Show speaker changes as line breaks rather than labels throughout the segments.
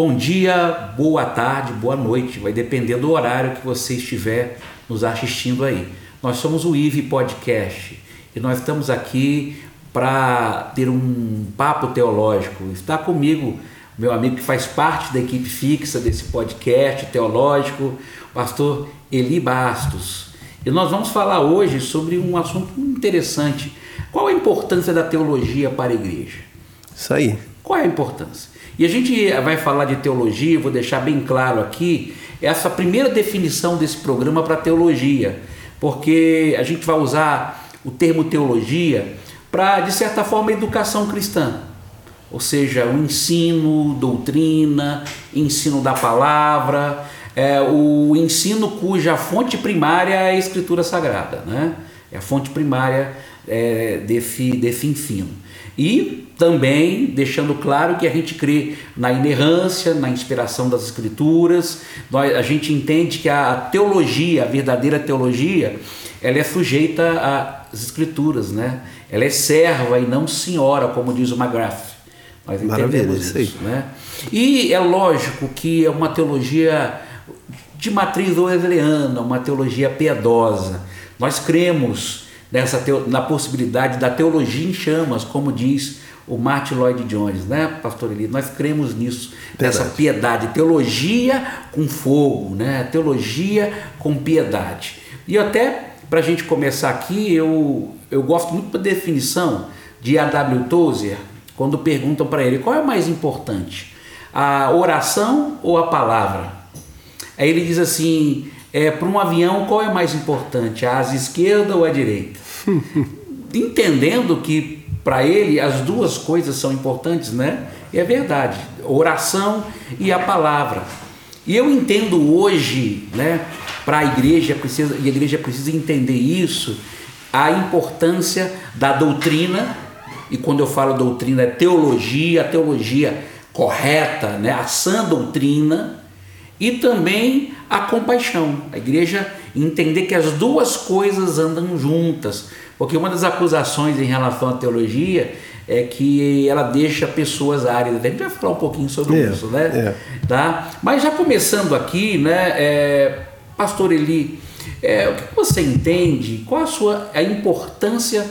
Bom dia, boa tarde, boa noite, vai depender do horário que você estiver nos assistindo aí. Nós somos o IVE Podcast e nós estamos aqui para ter um papo teológico. Está comigo meu amigo que faz parte da equipe fixa desse podcast teológico, pastor Eli Bastos. E nós vamos falar hoje sobre um assunto interessante. Qual a importância da teologia para a igreja?
Isso aí.
Qual é a importância? E a gente vai falar de teologia, vou deixar bem claro aqui, essa primeira definição desse programa para teologia, porque a gente vai usar o termo teologia para, de certa forma, educação cristã ou seja, o ensino, doutrina, ensino da palavra, é, o ensino cuja fonte primária é a Escritura Sagrada, né? é a fonte primária é, desse, desse ensino. E também deixando claro que a gente crê na inerrância, na inspiração das Escrituras, nós, a gente entende que a teologia, a verdadeira teologia, ela é sujeita às Escrituras, né? ela é serva e não senhora, como diz o McGrath. Nós entendemos isso, isso né? E é lógico que é uma teologia de matriz wesleyana, uma teologia piedosa. Nós cremos nessa na possibilidade da teologia em chamas, como diz o Martin Lloyd Jones, né, pastor Eli? Nós cremos nisso, nessa piedade, teologia com fogo, né? Teologia com piedade. E até para a gente começar aqui, eu, eu gosto muito da definição de A.W. Tozer, quando perguntam para ele qual é mais importante, a oração ou a palavra? Aí ele diz assim: é, para um avião, qual é mais importante, a asa esquerda ou a direita? Entendendo que para ele as duas coisas são importantes, né? E é verdade, oração e a palavra. E eu entendo hoje, né, para a igreja precisa, e a igreja precisa entender isso, a importância da doutrina e quando eu falo doutrina é teologia, a teologia correta, né? a sã doutrina, e também a compaixão. A igreja entender que as duas coisas andam juntas, porque uma das acusações em relação à teologia é que ela deixa pessoas áridas. A gente vai falar um pouquinho sobre é, isso, né? É. Tá? Mas já começando aqui, né, é, Pastor Eli, é, o que você entende? Qual a sua a importância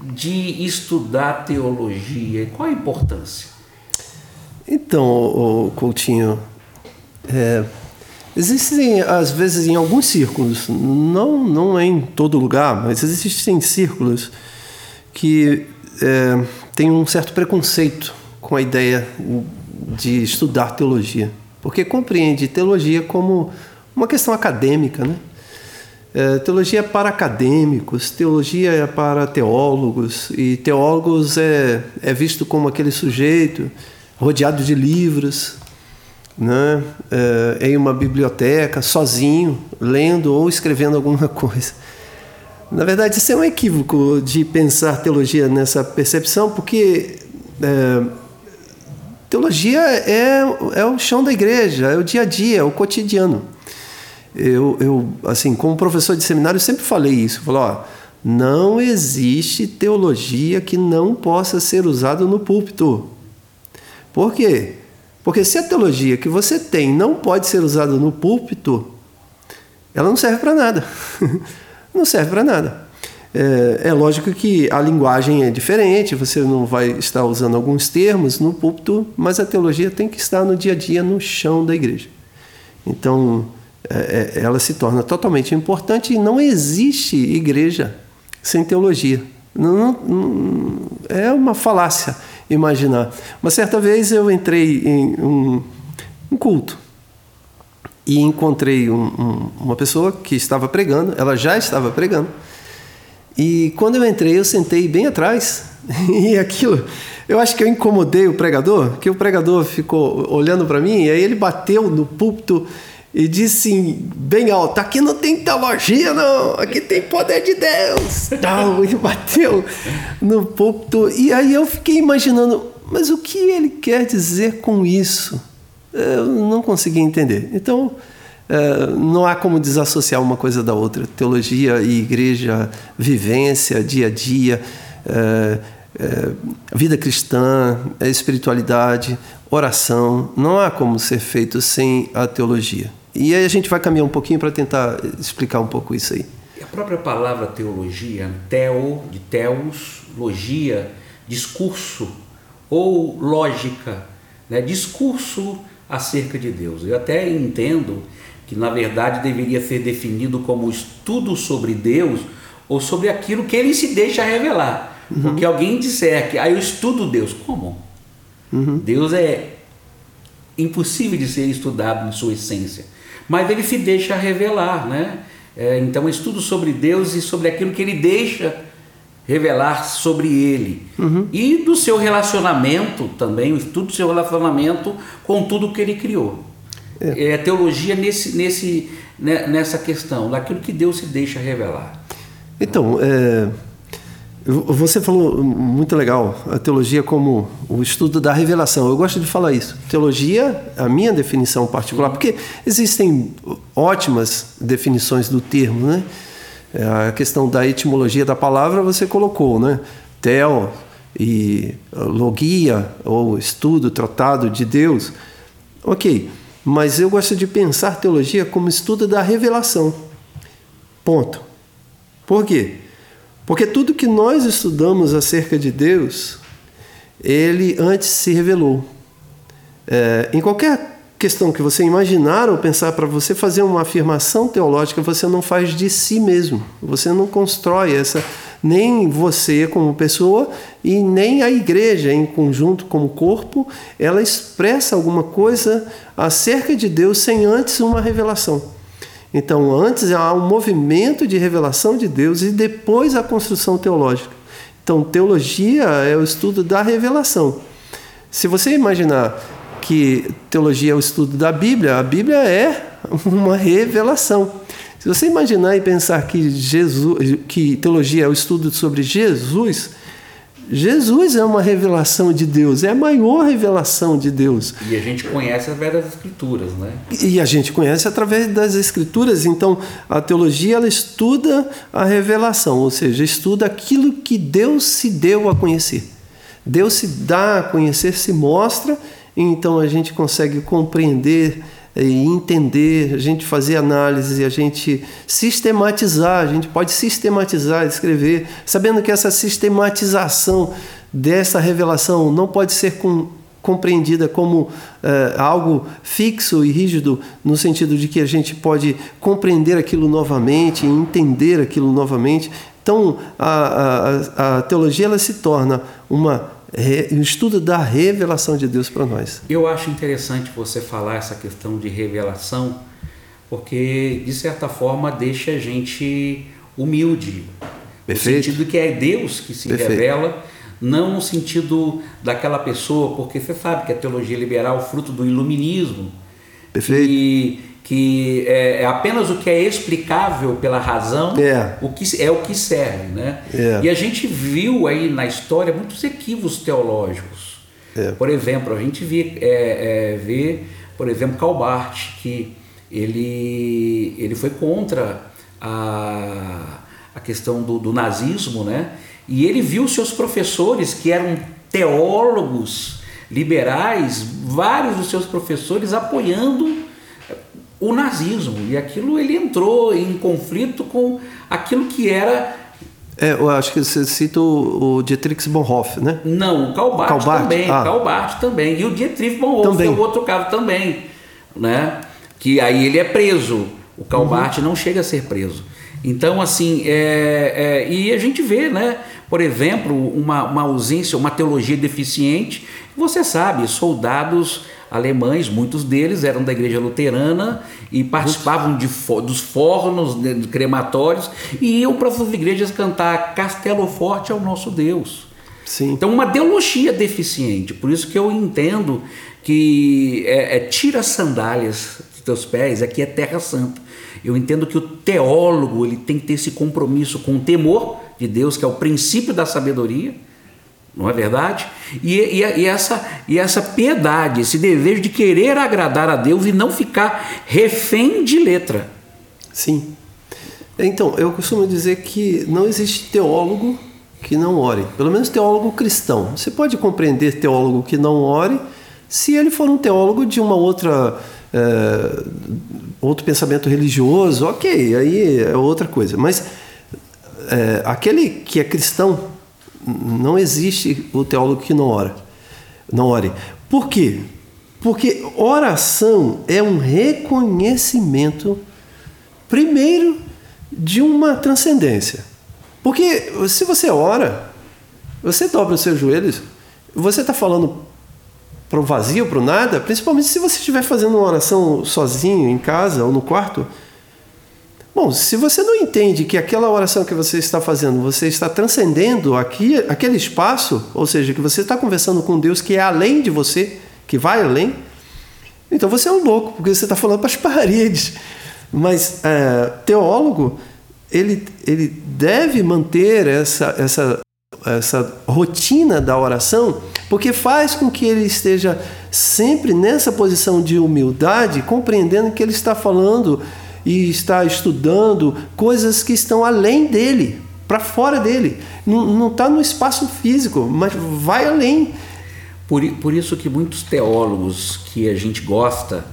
de estudar teologia? Qual a importância?
Então, o Coutinho, é, existem às vezes em alguns círculos, não, não é em todo lugar, mas existem círculos que é, têm um certo preconceito com a ideia de estudar teologia, porque compreende teologia como uma questão acadêmica, né? É, teologia é para acadêmicos, teologia é para teólogos, e teólogos é, é visto como aquele sujeito rodeado de livros, né? É, em uma biblioteca, sozinho, lendo ou escrevendo alguma coisa. Na verdade, isso é um equívoco de pensar teologia nessa percepção, porque é, teologia é, é o chão da igreja, é o dia a dia, é o cotidiano eu, eu, assim, como professor de seminário, eu sempre falei isso. Falei, ó, não existe teologia que não possa ser usada no púlpito. Por quê? Porque se a teologia que você tem não pode ser usada no púlpito, ela não serve para nada. não serve para nada. É, é, lógico que a linguagem é diferente, você não vai estar usando alguns termos no púlpito, mas a teologia tem que estar no dia a dia, no chão da igreja. Então, é, é, ela se torna totalmente importante e não existe igreja sem teologia. Não, não, é uma falácia imaginar. Uma certa vez eu entrei em um, um culto e encontrei um, um, uma pessoa que estava pregando, ela já estava pregando. E quando eu entrei, eu sentei bem atrás e aquilo, eu acho que eu incomodei o pregador, que o pregador ficou olhando para mim e aí ele bateu no púlpito e disse bem alto: aqui não tem teologia, não, aqui tem poder de Deus. Não, ele bateu no púlpito. E aí eu fiquei imaginando, mas o que ele quer dizer com isso? Eu não consegui entender. Então, é, não há como desassociar uma coisa da outra. Teologia e igreja, vivência, dia a dia. É, é, vida cristã, espiritualidade, oração. Não há como ser feito sem a teologia. E aí a gente vai caminhar um pouquinho para tentar explicar um pouco isso aí.
A própria palavra teologia, teo, de teos, logia, discurso ou lógica, né? discurso acerca de Deus. Eu até entendo que na verdade deveria ser definido como estudo sobre Deus ou sobre aquilo que ele se deixa revelar. Uhum. Porque alguém disser que ah, eu estudo Deus, como? Uhum. Deus é impossível de ser estudado em sua essência, mas ele se deixa revelar, né? É, então, estudo sobre Deus e sobre aquilo que ele deixa revelar sobre ele. Uhum. E do seu relacionamento também, o estudo do seu relacionamento com tudo que ele criou. É, é teologia nesse, nesse, né, nessa questão, daquilo que Deus se deixa revelar.
Então, é, você falou muito legal a teologia como o estudo da revelação. Eu gosto de falar isso. Teologia, a minha definição particular, porque existem ótimas definições do termo, né? É, a questão da etimologia da palavra você colocou, né? Tel e logia ou estudo, tratado de Deus. Ok, mas eu gosto de pensar teologia como estudo da revelação. Ponto. Por quê? Porque tudo que nós estudamos acerca de Deus, ele antes se revelou. É, em qualquer questão que você imaginar ou pensar para você fazer uma afirmação teológica, você não faz de si mesmo. Você não constrói essa nem você como pessoa e nem a igreja em conjunto como corpo, ela expressa alguma coisa acerca de Deus sem antes uma revelação. Então, antes há um movimento de revelação de Deus e depois a construção teológica. Então, teologia é o estudo da revelação. Se você imaginar que teologia é o estudo da Bíblia, a Bíblia é uma revelação. Se você imaginar e pensar que Jesus, que teologia é o estudo sobre Jesus, Jesus é uma revelação de Deus, é a maior revelação de Deus.
E a gente conhece através das Escrituras, né?
E a gente conhece através das Escrituras. Então, a teologia ela estuda a revelação, ou seja, estuda aquilo que Deus se deu a conhecer. Deus se dá a conhecer, se mostra, e então a gente consegue compreender e entender, a gente fazer análise, a gente sistematizar, a gente pode sistematizar, escrever, sabendo que essa sistematização dessa revelação não pode ser com, compreendida como é, algo fixo e rígido, no sentido de que a gente pode compreender aquilo novamente, entender aquilo novamente. Então, a, a, a teologia ela se torna uma o estudo da revelação de Deus para nós.
Eu acho interessante você falar essa questão de revelação, porque de certa forma deixa a gente humilde.
Perfeito.
No sentido que é Deus que se Perfeito. revela, não no sentido daquela pessoa, porque você sabe que a teologia liberal é o fruto do iluminismo.
Perfeito.
E que é, é, apenas o que é explicável pela razão,
é
o que é o que serve, né?
É.
E a gente viu aí na história muitos equívocos teológicos.
É.
Por exemplo, a gente vê, é, é, vê, por exemplo, Calbart, que ele, ele foi contra a, a questão do, do nazismo, né? E ele viu seus professores que eram teólogos liberais, vários dos seus professores apoiando o nazismo. E aquilo ele entrou em conflito com aquilo que era.
É, eu acho que você cita o, o Dietrich Bonhoeffer, né?
Não, o Calbart, também. Ah. Calbart também. E o Dietrich Bonhoeffer também. é o outro caso também. Né? Que aí ele é preso. O Calbart uhum. não chega a ser preso. Então, assim, é, é, e a gente vê, né? Por exemplo, uma, uma ausência, uma teologia deficiente. Você sabe, soldados alemães, muitos deles eram da igreja luterana e participavam de, dos fornos, de crematórios e iam para as igrejas cantar Castelo Forte ao nosso Deus.
Sim.
Então, uma teologia deficiente. Por isso que eu entendo que é, é, tira as sandálias dos teus pés, aqui é terra santa. Eu entendo que o teólogo ele tem que ter esse compromisso com o temor de Deus, que é o princípio da sabedoria não é verdade? E, e, e, essa, e essa piedade, esse desejo de querer agradar a Deus e não ficar refém de letra.
Sim. Então, eu costumo dizer que não existe teólogo que não ore. Pelo menos teólogo cristão. Você pode compreender teólogo que não ore se ele for um teólogo de uma outra é, outro pensamento religioso, ok, aí é outra coisa. Mas é, aquele que é cristão, não existe o teólogo que não ora, não ore. Por quê? Porque oração é um reconhecimento, primeiro, de uma transcendência. Porque se você ora, você dobra os seus joelhos, você está falando para o vazio, para o nada, principalmente se você estiver fazendo uma oração sozinho, em casa ou no quarto. Bom, se você não entende que aquela oração que você está fazendo, você está transcendendo aqui, aquele espaço, ou seja, que você está conversando com Deus que é além de você, que vai além, então você é um louco, porque você está falando para as paredes. Mas é, teólogo, ele, ele deve manter essa, essa, essa rotina da oração porque faz com que ele esteja sempre nessa posição de humildade, compreendendo que ele está falando e está estudando coisas que estão além dele, para fora dele. Não está no espaço físico, mas vai além.
Por, por isso que muitos teólogos que a gente gosta,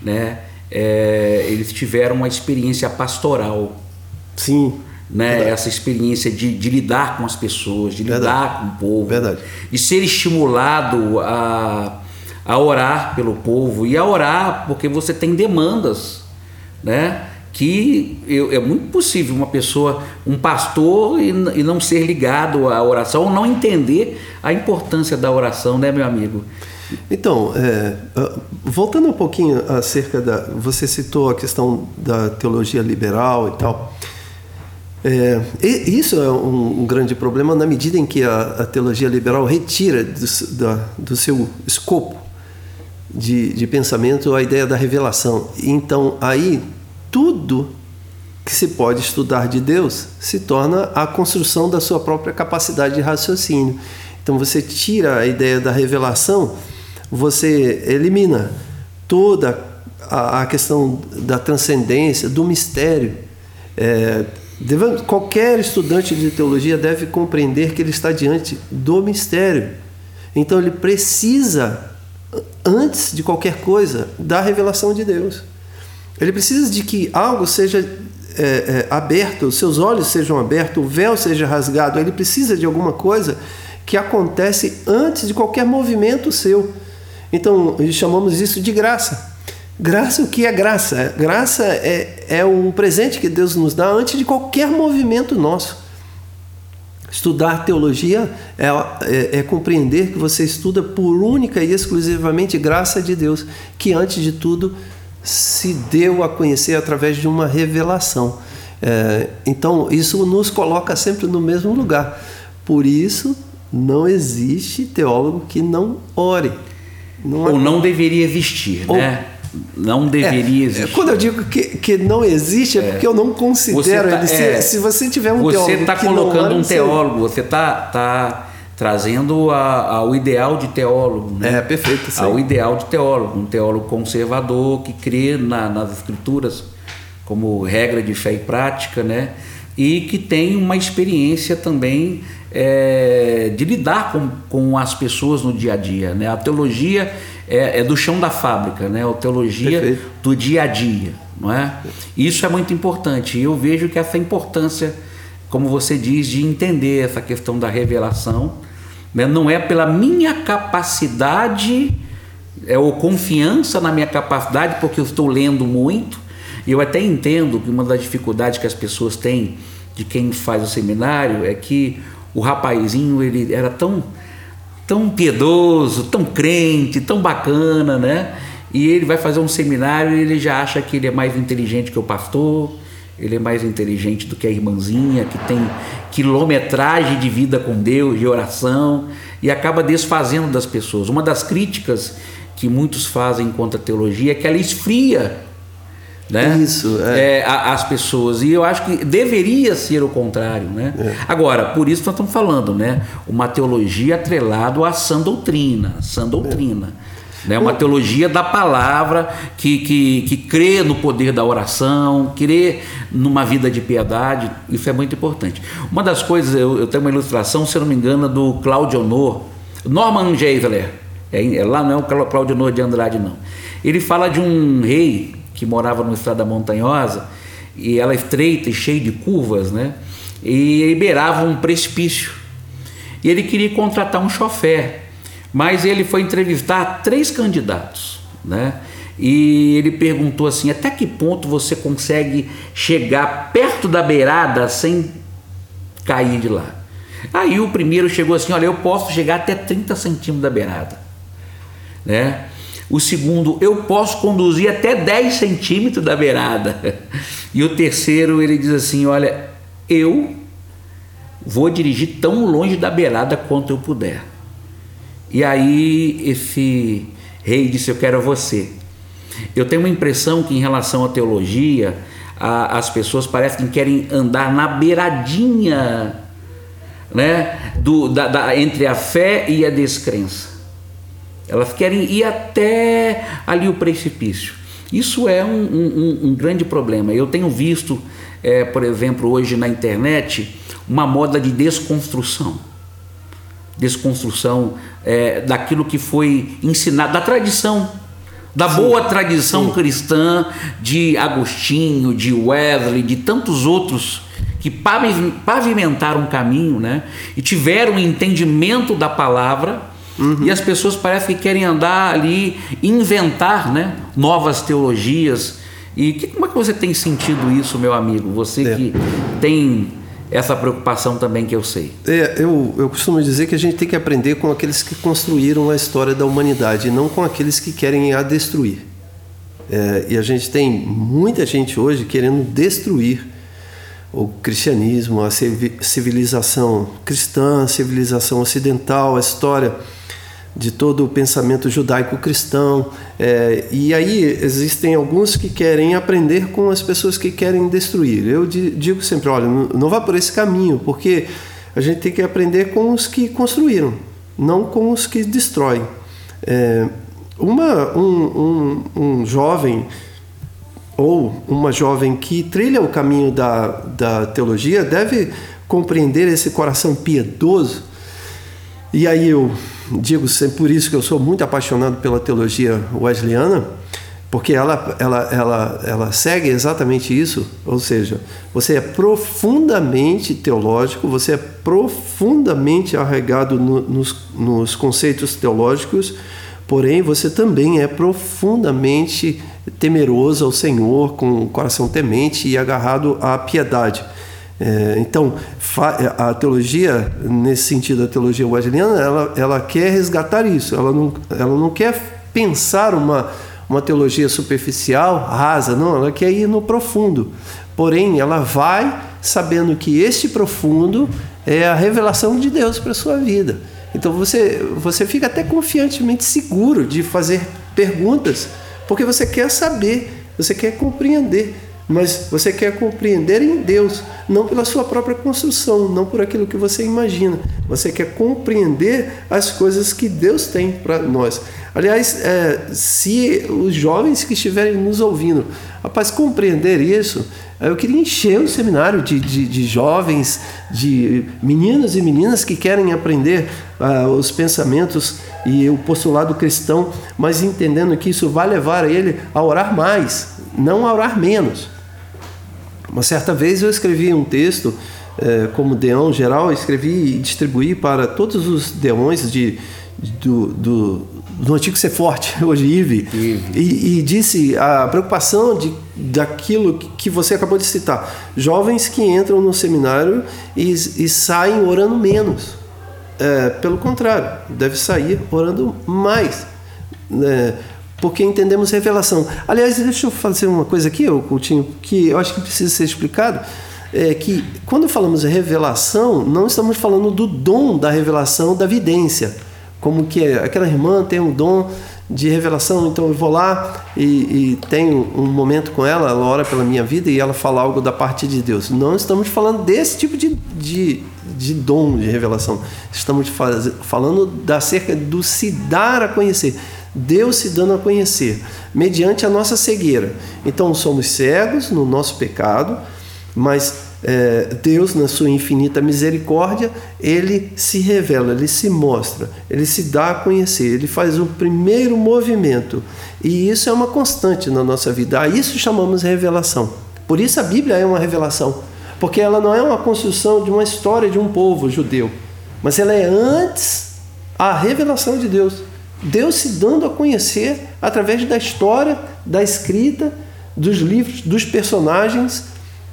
né, é, eles tiveram uma experiência pastoral.
Sim
né? Essa experiência de, de, lidar com as pessoas, de Verdade. lidar com o povo,
Verdade.
de ser estimulado a, a orar pelo povo e a orar porque você tem demandas, né? Que eu, é muito possível uma pessoa, um pastor, e, e não ser ligado à oração, ou não entender a importância da oração, né, meu amigo?
Então, é, voltando um pouquinho acerca da. Você citou a questão da teologia liberal e tal. É, isso é um, um, grande problema na medida em que a, a teologia liberal retira do, da, do seu escopo de, de, pensamento a ideia da revelação. Então, aí, tudo que se pode estudar de Deus se torna a construção da sua própria capacidade de raciocínio. Então, você tira a ideia da revelação, você elimina toda a, a questão da transcendência, do mistério. É, Devemos, qualquer estudante de teologia deve compreender que ele está diante do mistério. Então ele precisa, antes de qualquer coisa, da revelação de Deus. Ele precisa de que algo seja é, é, aberto, os seus olhos sejam abertos, o véu seja rasgado. Ele precisa de alguma coisa que acontece antes de qualquer movimento seu. Então chamamos isso de graça. Graça, o que é graça? Graça é, é um presente que Deus nos dá antes de qualquer movimento nosso. Estudar teologia é, é, é, compreender que você estuda por única e exclusivamente graça de Deus, que antes de tudo se deu a conhecer através de uma revelação. É, então, isso nos coloca sempre no mesmo lugar. Por isso, não existe teólogo que não ore.
Não Ou não deveria existir, né? Não deveria
é,
existir.
Quando eu digo que, que não existe, é, é porque eu não considero tá, ele. Se, é, se, você tiver um
você
teólogo.
Você está colocando um teólogo, você está tá trazendo a, ao ideal de teólogo. Né?
É, perfeito.
Sim. Ao ideal de teólogo. Um teólogo conservador que crê na, nas escrituras como regra de fé e prática, né? E que tem uma experiência também é, de lidar com, com as pessoas no dia a dia. Né? A teologia é, é do chão da fábrica, né? A teologia Perfeito. do dia a dia, não é? Isso é muito importante. E eu vejo que essa importância, como você diz, de entender essa questão da revelação, né? não é pela minha capacidade é, ou confiança na minha capacidade, porque eu estou lendo muito. E eu até entendo que uma das dificuldades que as pessoas têm de quem faz o seminário é que o rapazinho ele era tão tão piedoso, tão crente, tão bacana, né? E ele vai fazer um seminário e ele já acha que ele é mais inteligente que o pastor, ele é mais inteligente do que a irmãzinha, que tem quilometragem de vida com Deus, de oração, e acaba desfazendo das pessoas. Uma das críticas que muitos fazem contra a teologia é que ela esfria né?
Isso, é.
É, as pessoas. E eu acho que deveria ser o contrário, né? É. Agora, por isso nós estamos falando, né? Uma teologia atrelada à sã doutrina, sã doutrina. Né? Uma teologia da palavra que, que, que crê no poder da oração, crê numa vida de piedade, isso é muito importante. Uma das coisas, eu, eu tenho uma ilustração, se eu não me engano, do Claudio Honor, Norman Geisler, é, é, lá não é o Claudio Honor de Andrade, não. Ele fala de um rei que morava numa estrada montanhosa, e ela é estreita e cheia de curvas, né? E beirava um precipício. E ele queria contratar um chofer, mas ele foi entrevistar três candidatos, né? E ele perguntou assim: até que ponto você consegue chegar perto da beirada sem cair de lá? Aí o primeiro chegou assim: olha, eu posso chegar até 30 centímetros da beirada, né? O segundo, eu posso conduzir até 10 centímetros da beirada. E o terceiro, ele diz assim: Olha, eu vou dirigir tão longe da beirada quanto eu puder. E aí esse rei disse: Eu quero você. Eu tenho uma impressão que, em relação à teologia, a, as pessoas parecem que querem andar na beiradinha né, do, da, da, entre a fé e a descrença. Elas querem ir até ali o precipício. Isso é um, um, um grande problema. Eu tenho visto, é, por exemplo, hoje na internet, uma moda de desconstrução. Desconstrução é, daquilo que foi ensinado, da tradição, da sim, boa tradição sim. cristã de Agostinho, de Wesley, de tantos outros que pavimentaram um caminho né, e tiveram um entendimento da palavra Uhum. E as pessoas parecem que querem andar ali, inventar né, novas teologias. E que, como é que você tem sentido isso, meu amigo? Você é. que tem essa preocupação também que eu sei.
É, eu, eu costumo dizer que a gente tem que aprender com aqueles que construíram a história da humanidade, não com aqueles que querem a destruir. É, e a gente tem muita gente hoje querendo destruir o cristianismo, a civilização cristã, a civilização ocidental, a história de todo o pensamento judaico-cristão. É, e aí existem alguns que querem aprender com as pessoas que querem destruir. Eu digo sempre: olha, não vá por esse caminho, porque a gente tem que aprender com os que construíram, não com os que destroem. É, uma, um, um, um jovem ou uma jovem que trilha o caminho da, da teologia deve compreender esse coração piedoso. E aí eu digo sempre por isso que eu sou muito apaixonado pela teologia wesleyana, porque ela, ela, ela, ela segue exatamente isso, ou seja, você é profundamente teológico, você é profundamente arraigado no, nos, nos conceitos teológicos, porém você também é profundamente temeroso ao Senhor, com o coração temente e agarrado à piedade. É, então, a teologia, nesse sentido, a teologia wesleyana, ela, ela quer resgatar isso, ela não, ela não quer pensar uma, uma teologia superficial, rasa, não, ela quer ir no profundo. Porém, ela vai sabendo que este profundo é a revelação de Deus para a sua vida. Então você, você fica até confiantemente seguro de fazer perguntas, porque você quer saber, você quer compreender mas você quer compreender em Deus, não pela sua própria construção, não por aquilo que você imagina. Você quer compreender as coisas que Deus tem para nós. Aliás, é, se os jovens que estiverem nos ouvindo, rapaz, compreender isso, eu queria encher o seminário de, de, de jovens, de meninos e meninas que querem aprender uh, os pensamentos e o postulado cristão, mas entendendo que isso vai levar ele a orar mais, não a orar menos. Uma certa vez eu escrevi um texto é, como deão geral, escrevi e distribuí para todos os deões de, do, do, do antigo Ser Forte, hoje IVE, e, e, disse a preocupação de, daquilo que você acabou de citar. Jovens que entram no seminário e, e saem orando menos. É, pelo contrário, deve sair orando mais. É, porque entendemos revelação. Aliás, deixa eu fazer uma coisa aqui, Coutinho, que eu acho que precisa ser explicado. É que quando falamos revelação, não estamos falando do dom da revelação da vidência, como que aquela irmã tem um dom de revelação, então eu vou lá e, e, tenho um momento com ela, ela ora pela minha vida e ela fala algo da parte de Deus. Não estamos falando desse tipo de, de, de dom de revelação, estamos faz, falando da cerca do se dar a conhecer Deus se dando a conhecer, mediante a nossa cegueira. Então somos cegos no nosso pecado, mas é, Deus, na sua infinita misericórdia, ele se revela, ele se mostra, ele se dá a conhecer, ele faz o primeiro movimento. E isso é uma constante na nossa vida. A isso chamamos revelação. Por isso a Bíblia é uma revelação, porque ela não é uma construção de uma história de um povo judeu, mas ela é antes a revelação de Deus. Deus se dando a conhecer através da história, da escrita, dos livros, dos personagens,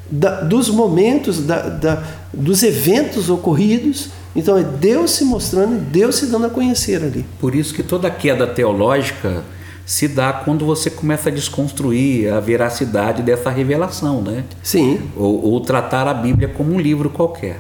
da, dos momentos, da, da, dos eventos ocorridos. Então é Deus se mostrando, Deus se dando a conhecer ali.
Por isso que toda queda teológica se dá quando você começa a desconstruir a veracidade dessa revelação, né?
Sim.
Ou, ou tratar a Bíblia como um livro qualquer.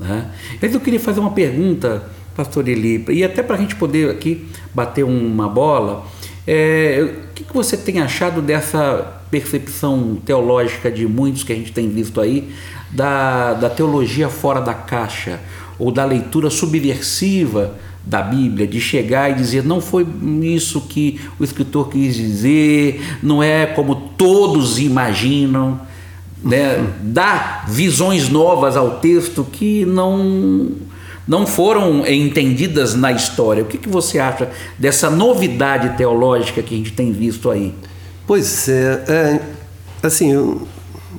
Né? Mas eu queria fazer uma pergunta pastor Eli, e até para a gente poder aqui bater uma bola, é, o que, que você tem achado dessa percepção teológica de muitos que a gente tem visto aí, da, da teologia fora da caixa, ou da leitura subversiva da Bíblia, de chegar e dizer não foi isso que o escritor quis dizer, não é como todos imaginam, né? dá visões novas ao texto que não não foram entendidas na história. O que, que você acha dessa novidade teológica que a gente tem visto aí?
Pois é, é assim, eu,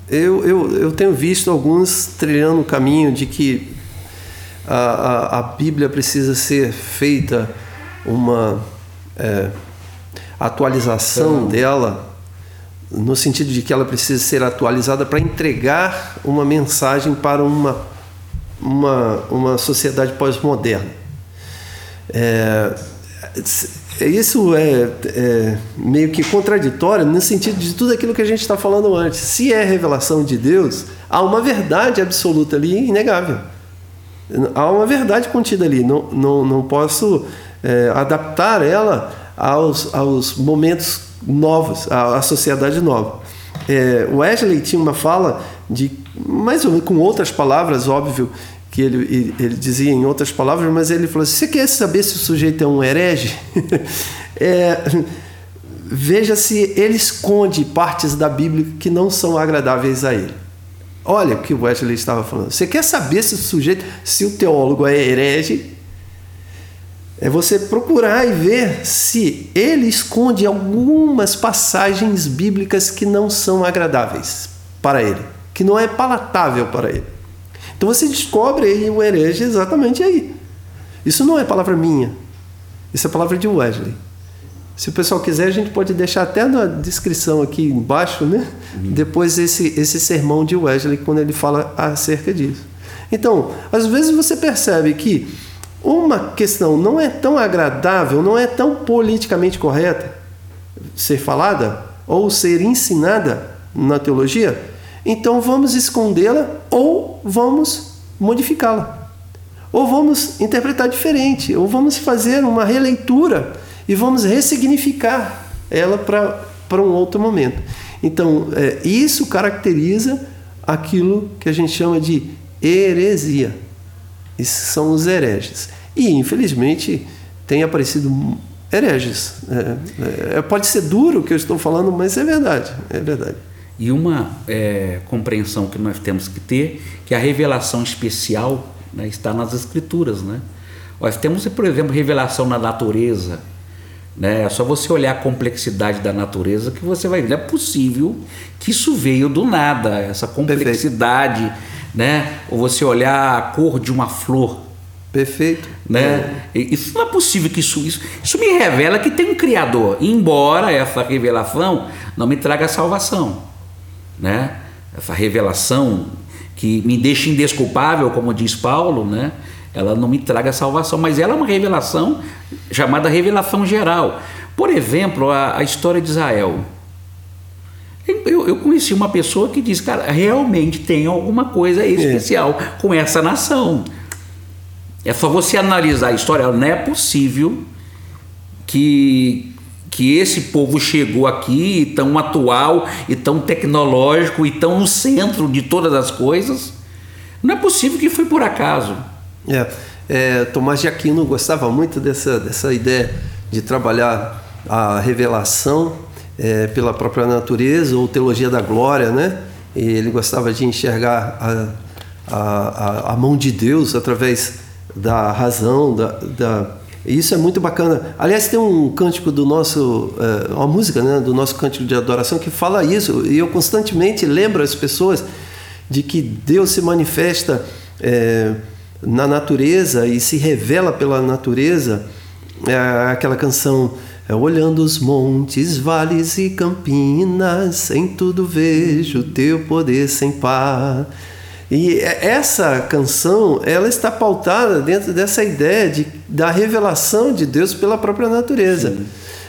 eu, eu tenho visto alguns trilhando o caminho de que a, a, a Bíblia precisa ser feita uma é, atualização dela, no sentido de que ela precisa ser atualizada para entregar uma mensagem para uma uma, uma sociedade pós-moderna. É, isso é, é, meio que contraditório no sentido de tudo aquilo que a gente está falando antes. Se é revelação de Deus, há uma verdade absoluta ali, inegável. Há uma verdade contida ali. Não, não, não posso é, adaptar ela aos, aos momentos novos, à, à sociedade nova. É, Wesley tinha uma fala de, mais ou menos com outras palavras, óbvio, que ele, ele dizia em outras palavras, mas ele falou assim: você quer saber se o sujeito é um herege? é, veja se ele esconde partes da Bíblia que não são agradáveis a ele. Olha o que o Wesley estava falando. Você quer saber se o sujeito, se o teólogo é herege? É você procurar e ver se ele esconde algumas passagens bíblicas que não são agradáveis para ele, que não é palatável para ele. Então você descobre aí o herege exatamente aí. Isso não é palavra minha. Isso é palavra de Wesley. Se o pessoal quiser, a gente pode deixar até na descrição aqui embaixo, né? Uhum. Depois esse, esse sermão de Wesley, quando ele fala acerca disso. Então, às vezes você percebe que uma questão não é tão agradável, não é tão politicamente correta ser falada ou ser ensinada na teologia, então vamos escondê-la ou vamos modificá-la. Ou vamos interpretar diferente, ou vamos fazer uma releitura e vamos ressignificar ela para um outro momento. Então, é, isso caracteriza aquilo que a gente chama de heresia. Esses são os hereges. E, infelizmente, tem aparecido hereges. É, é, pode ser duro o que eu estou falando, mas é verdade. É verdade.
E uma é, compreensão que nós temos que ter, que a revelação especial né, está nas escrituras. Né? Nós temos, por exemplo, revelação na natureza. Né? É só você olhar a complexidade da natureza que você vai ver. Não é possível que isso veio do nada, essa complexidade. Né? Ou você olhar a cor de uma flor.
Perfeito.
Né? É. Isso não é possível que isso, isso. Isso me revela que tem um Criador. Embora essa revelação não me traga salvação né? Essa revelação que me deixa indesculpável, como diz Paulo, né? Ela não me traga salvação, mas ela é uma revelação chamada revelação geral. Por exemplo, a, a história de Israel. Eu, eu, conheci uma pessoa que disse, cara, realmente tem alguma coisa especial é. com essa nação. É só você analisar a história, não é possível que que esse povo chegou aqui tão atual e tão tecnológico e tão no centro de todas as coisas. Não é possível que foi por acaso.
É, é, Tomás de Aquino gostava muito dessa, dessa ideia de trabalhar a revelação é, pela própria natureza ou teologia da glória, né? E ele gostava de enxergar a, a, a mão de Deus através da razão, da, da isso é muito bacana. Aliás, tem um cântico do nosso, é, uma música, né, do nosso cântico de adoração que fala isso. E eu constantemente lembro as pessoas de que Deus se manifesta é, na natureza e se revela pela natureza. É aquela canção é, olhando os montes, vales e campinas, em tudo vejo teu poder sem par. E essa canção, ela está pautada dentro dessa ideia de, da revelação de Deus pela própria natureza.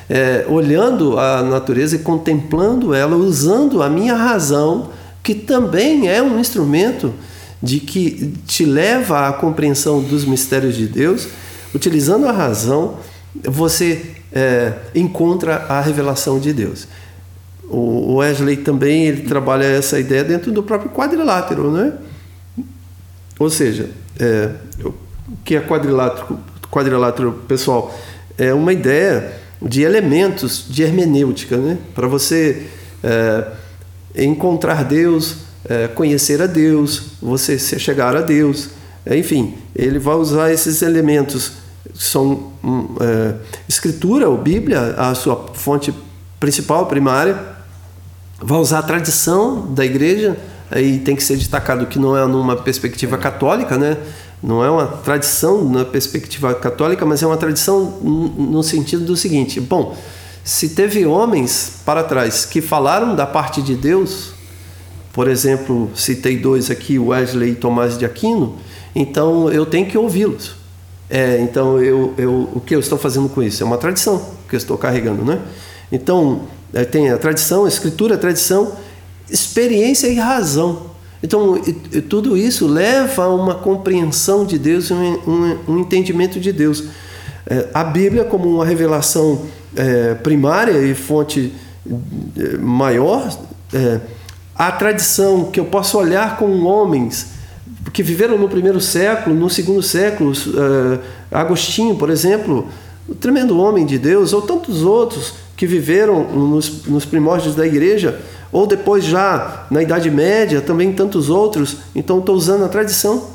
É, olhando a natureza e contemplando ela, usando a minha razão, que também é um instrumento de que te leva à compreensão dos mistérios de Deus, utilizando a razão, você é, encontra a revelação de Deus. O Wesley também ele trabalha essa ideia dentro do próprio quadrilátero, né? Ou seja, é, o que é quadrilátero, quadrilátero, pessoal? É uma ideia de elementos de hermenêutica, né? Para você é, encontrar Deus, é, conhecer a Deus, você chegar a Deus, é, enfim, ele vai usar esses elementos são hum, é, escritura ou Bíblia, a sua fonte principal, primária, vai usar a tradição da igreja aí tem que ser destacado que não é numa perspectiva católica, né? Não é uma tradição na perspectiva católica, mas é uma tradição no sentido do seguinte: bom, se teve homens para trás que falaram da parte de Deus, por exemplo, citei dois aqui, Wesley e Tomás de Aquino, então eu tenho que ouvi-los. É, então eu, eu, o que eu estou fazendo com isso? É uma tradição que eu estou carregando, né? Então é, tem a tradição, a escritura, a tradição experiência e razão. Então, tudo isso leva a uma compreensão de Deus, um, um, entendimento de Deus. É, a Bíblia, como uma revelação é, primária e fonte é, maior, a tradição que eu posso olhar com homens que viveram no primeiro século, no segundo século, Agostinho, por exemplo, o tremendo homem de Deus, ou tantos outros que viveram nos, nos primórdios da igreja, ou depois já na Idade Média, também tantos outros. Então estou usando a tradição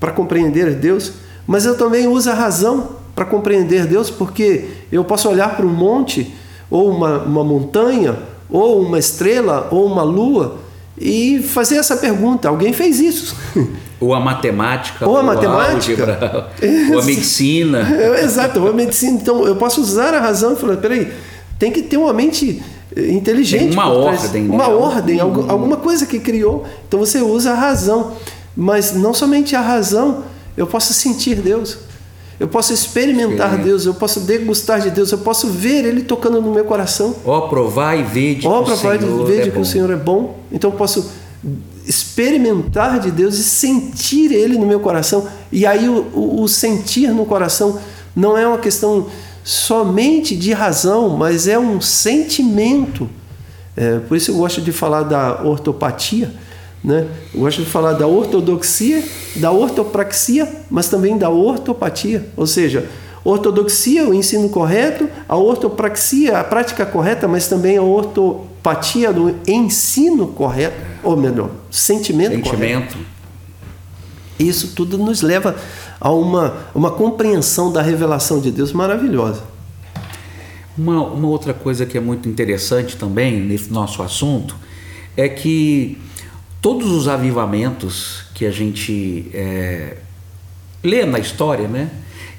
para compreender Deus, mas eu também uso a razão para compreender Deus, porque eu posso olhar para um monte, ou uma, uma montanha, ou uma estrela, ou uma lua, e fazer essa pergunta: alguém fez isso?
Ou a matemática,
ou a matemática,
álgebra, ou a medicina.
Exato, ou a medicina. Então eu posso usar a razão e falar: peraí, tem que ter uma mente inteligente. Tem
uma ordem. Né?
Uma ordem, uhum. alguma coisa que criou. Então você usa a razão. Mas não somente a razão, eu posso sentir Deus. Eu posso experimentar Deus, eu posso degustar de Deus, eu posso ver Ele tocando no meu coração.
Ó, provar e ver de
Ó, provar e ver de é que o Senhor é bom. Então eu posso experimentar de Deus e sentir Ele no meu coração. E aí o, o, o sentir no coração não é uma questão somente de razão, mas é um sentimento. É, por isso eu gosto de falar da ortopatia, né? Eu gosto de falar da ortodoxia, da ortopraxia, mas também da ortopatia. Ou seja, ortodoxia, o ensino correto, a ortopraxia, a prática correta, mas também a ortopatia do ensino correto, ou melhor, sentimento, sentimento. correto. Isso tudo nos leva a uma, uma compreensão da revelação de Deus maravilhosa.
Uma, uma outra coisa que é muito interessante também nesse nosso assunto é que todos os avivamentos que a gente é, lê na história, né?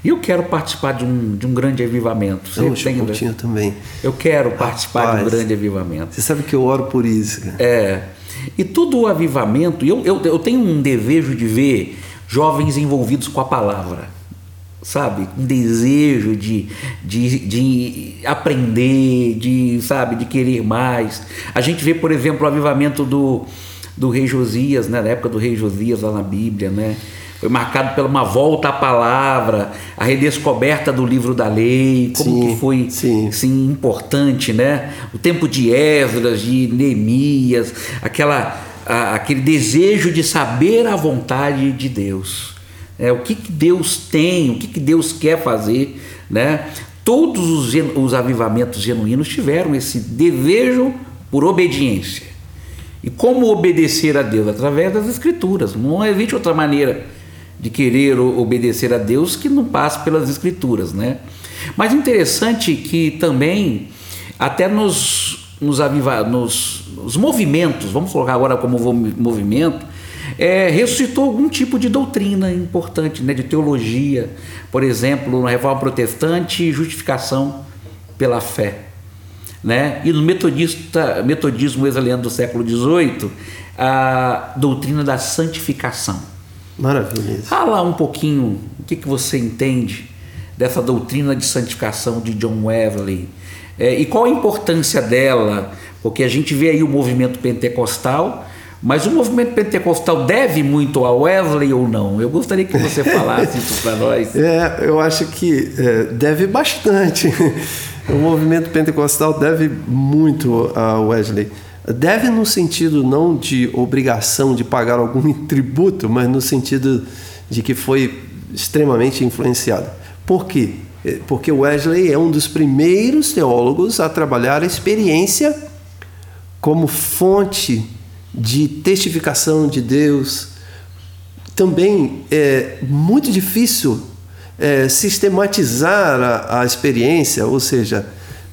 E eu quero participar de um, de um grande avivamento.
Você eu tem, também.
Eu quero participar Rapaz, de um grande avivamento.
Você sabe que eu oro por isso. Cara.
É. E todo o avivamento, eu, eu, eu tenho um desejo de ver jovens envolvidos com a palavra, sabe? Um desejo de, de, de aprender, de, sabe, de querer mais. A gente vê, por exemplo, o avivamento do, do rei Josias, né? na época do rei Josias lá na Bíblia, né? Foi marcado por uma volta à palavra, a redescoberta do livro da lei, como sim, que foi sim. Sim, importante, né? O tempo de Esdras, de Neemias, aquela a, aquele desejo de saber a vontade de Deus. É, o que, que Deus tem, o que, que Deus quer fazer, né? todos os, os avivamentos genuínos tiveram esse desejo por obediência. E como obedecer a Deus? Através das Escrituras. Não existe outra maneira de querer obedecer a Deus que não passe pelas Escrituras, né? Mas interessante que também, até nos, nos, aviva, nos movimentos, vamos colocar agora como movimento, é, ressuscitou algum tipo de doutrina importante, né, de teologia. Por exemplo, na Reforma Protestante, justificação pela fé. Né? E no metodista, metodismo wesleyano do século XVIII, a doutrina da santificação.
Maravilha.
Fala um pouquinho o que, que você entende dessa doutrina de santificação de John Wesley é, e qual a importância dela, porque a gente vê aí o movimento pentecostal, mas o movimento pentecostal deve muito a Wesley ou não? Eu gostaria que você falasse isso para nós.
É, eu acho que é, deve bastante. O movimento pentecostal deve muito a Wesley. Deve no sentido não de obrigação de pagar algum tributo, mas no sentido de que foi extremamente influenciado. Por quê? É, porque Wesley é um dos primeiros teólogos a trabalhar a experiência como fonte de testificação de Deus. Também é muito difícil é, sistematizar a, a, experiência, ou seja,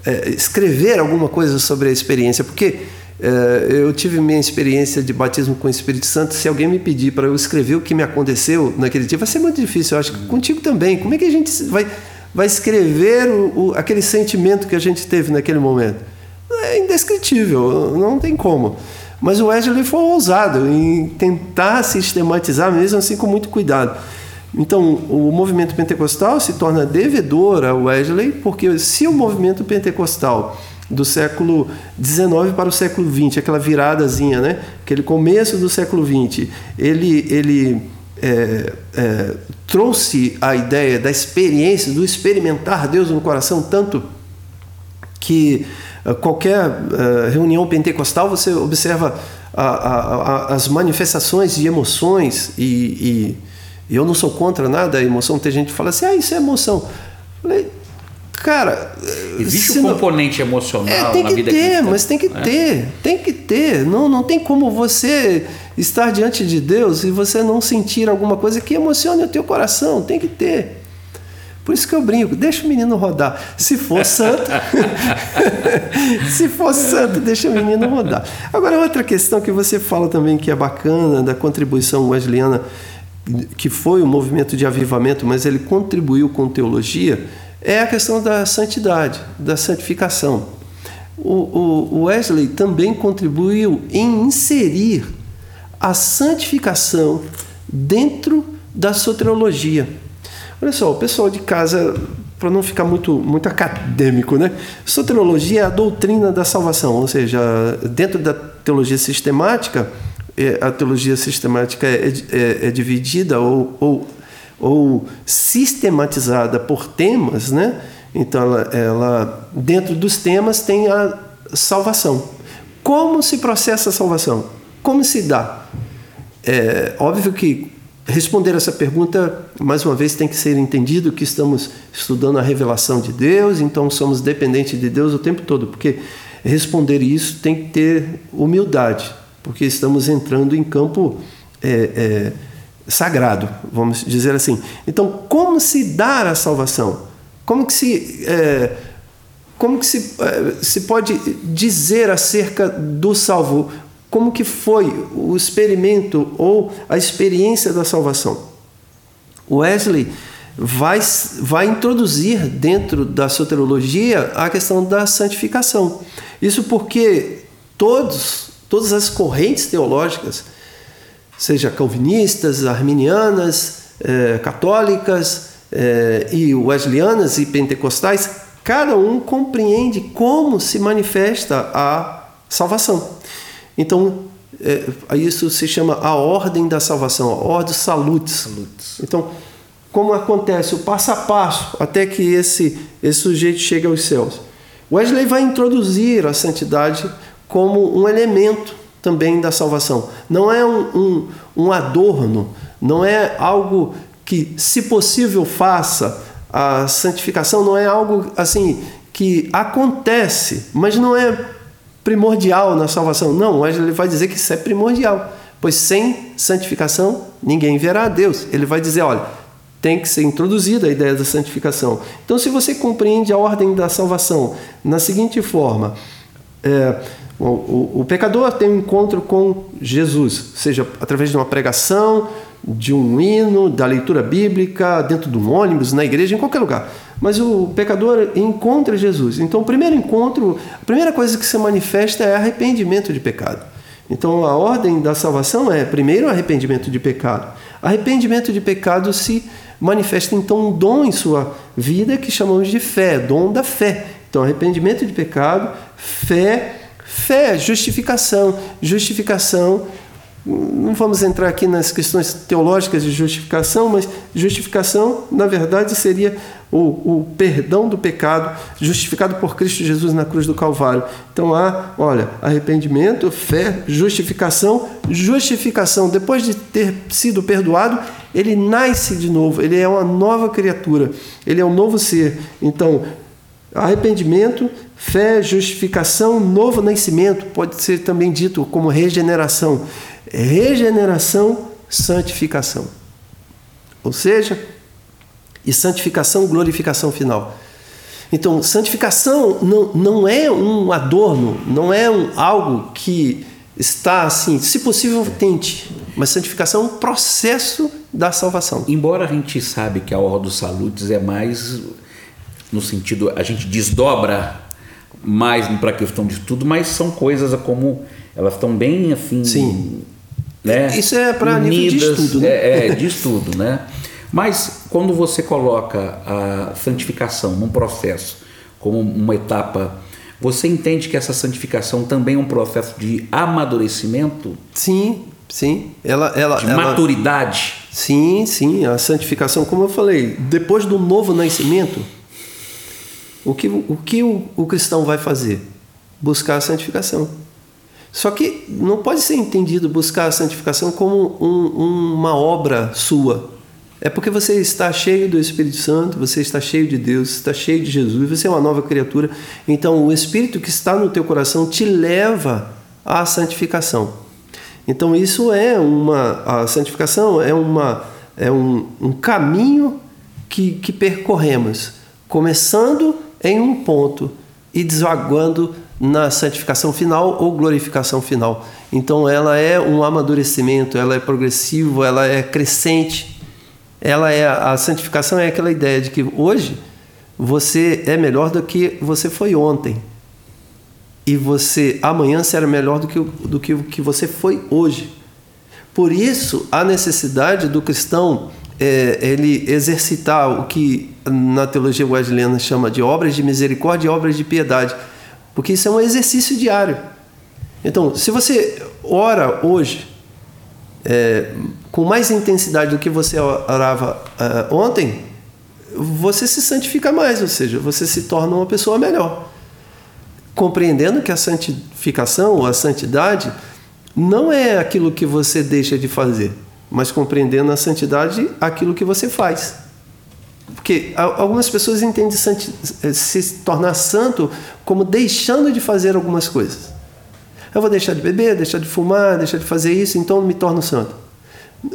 é, escrever alguma coisa sobre a experiência, porque eu tive minha experiência de batismo com o Espírito Santo. Se alguém me pedir para eu escrever o que me aconteceu naquele dia, vai ser muito difícil. Eu acho que contigo também. Como é que a gente vai, vai escrever o, o, aquele sentimento que a gente teve naquele momento? É indescritível, não tem como. Mas o Wesley foi ousado em tentar sistematizar, mesmo assim com muito cuidado. Então, o movimento pentecostal se torna devedor a Wesley, porque se o movimento pentecostal do século XIX para o século XX, aquela viradazinha, né? aquele começo do século XX, ele, ele é, é, trouxe a ideia da experiência, do experimentar Deus no coração, tanto que uh, qualquer uh, reunião pentecostal você observa a, a, a, as manifestações de emoções e e eu não sou contra nada a emoção. Tem gente que fala assim, ah, isso é emoção. Eu falei, cara.
Existe um não... componente emocional
é, tem
na
que
vida
ter,
cristã.
mas tem que é? ter, tem que ter. Não, não tem como você estar diante de Deus e você não sentir alguma coisa que emocione o teu coração. Tem que ter. Por isso que eu brinco, deixa o menino rodar. Se for santo, se for santo, deixa o menino rodar. Agora, outra questão que você fala também que é bacana da contribuição wesleyana que foi um movimento de avivamento, mas ele contribuiu com teologia, é a questão da santidade, da santificação. O, Wesley também contribuiu em inserir a santificação dentro da soteriologia. Olha só, o pessoal de casa, para não ficar muito, muito acadêmico, né? Soteriologia é a doutrina da salvação, ou seja, dentro da teologia sistemática, é, a teologia sistemática é, é, é dividida ou, ou, ou, sistematizada por temas, né? Então, ela, ela, dentro dos temas tem a salvação. Como se processa a salvação? Como se dá? É óbvio que responder essa pergunta, mais uma vez, tem que ser entendido que estamos estudando a revelação de Deus, então somos dependentes de Deus o tempo todo, porque responder isso tem que ter humildade porque estamos entrando em campo é, é, sagrado, vamos dizer assim. Então, como se dar a salvação? Como que se é, como que se, é, se pode dizer acerca do salvo? Como que foi o experimento ou a experiência da salvação? Wesley vai, vai introduzir dentro da soteriologia a questão da santificação. Isso porque todos todas as correntes teológicas, seja calvinistas, arminianas, eh, católicas eh, e wesleyanas e pentecostais, cada um compreende como se manifesta a salvação. Então, eh, isso se chama a ordem da salvação, a ordem salutis. Então, como acontece o passo a passo até que esse, esse sujeito chegue aos céus. Wesley vai introduzir a santidade como um elemento também da salvação. Não é um, um, um adorno, não é algo que, se possível, faça a santificação não é algo assim que acontece, mas não é primordial na salvação. Não, ele vai dizer que isso é primordial, pois sem santificação ninguém verá a Deus. Ele vai dizer, olha, tem que ser introduzida a ideia da santificação. Então, se você compreende a ordem da salvação na seguinte forma, é, o, o, o, pecador tem um encontro com Jesus, seja através de uma pregação, de um hino, da leitura bíblica, dentro de um ônibus, na igreja, em qualquer lugar. Mas o pecador encontra Jesus. Então, o primeiro encontro, a primeira coisa que se manifesta é arrependimento de pecado. Então, a ordem da salvação é primeiro arrependimento de pecado. Arrependimento de pecado se manifesta então um dom em sua vida que chamamos de fé, dom da fé. Então, arrependimento de pecado, fé, fé, justificação. Justificação, não vamos entrar aqui nas questões teológicas de justificação, mas justificação, na verdade, seria o, o perdão do pecado justificado por Cristo Jesus na cruz do Calvário. Então há, olha, arrependimento, fé, justificação, justificação. Depois de ter sido perdoado, ele nasce de novo, ele é uma nova criatura, ele é um novo ser. Então, arrependimento, fé, justificação, novo nascimento, pode ser também dito como regeneração. Regeneração, santificação. Ou seja, e santificação, glorificação final. Então, santificação não, não é um adorno, não é um, algo que está assim, se possível, tente. Mas santificação é um processo da salvação.
Embora a gente sabe que a ordem dos saludes é mais no sentido, a gente desdobra mais para a questão de tudo, mas são coisas como elas estão bem assim.
Sim. Né? Isso é para nível de estudo, né?
É, é de estudo, né? Mas quando você coloca a santificação num processo como uma etapa, você entende que essa santificação também é um processo de amadurecimento?
Sim, sim. Ela, ela,
de
ela,
maturidade?
Sim, sim. A santificação, como eu falei, depois do novo nascimento, o que o, que o, o cristão vai fazer? Buscar a santificação. Só que não pode ser entendido buscar a santificação como um, uma obra sua. É porque você está cheio do Espírito Santo, você está cheio de Deus, está cheio de Jesus, você é uma nova criatura. Então, o Espírito que está no teu coração te leva à santificação. Então, isso é uma. A santificação é, uma, é um, um caminho que, que percorremos, começando em um ponto e desaguando na santificação final ou glorificação final. Então, ela é um amadurecimento, ela é progressivo, ela é crescente ela é a santificação é aquela ideia de que hoje você é melhor do que você foi ontem. E você amanhã será melhor do que, do que que você foi hoje. Por isso, a necessidade do cristão é, ele exercitar o que na teologia wesleyana chama de obras de misericórdia e obras de piedade, porque isso é um exercício diário. Então, se você ora hoje, é, com mais intensidade do que você orava uh, ontem, você se santifica mais, ou seja, você se torna uma pessoa melhor. Compreendendo que a santificação ou a santidade não é aquilo que você deixa de fazer, mas compreendendo a santidade aquilo que você faz. Porque algumas pessoas entendem se tornar santo como deixando de fazer algumas coisas. Eu vou deixar de beber, deixar de fumar, deixar de fazer isso, então me torno santo.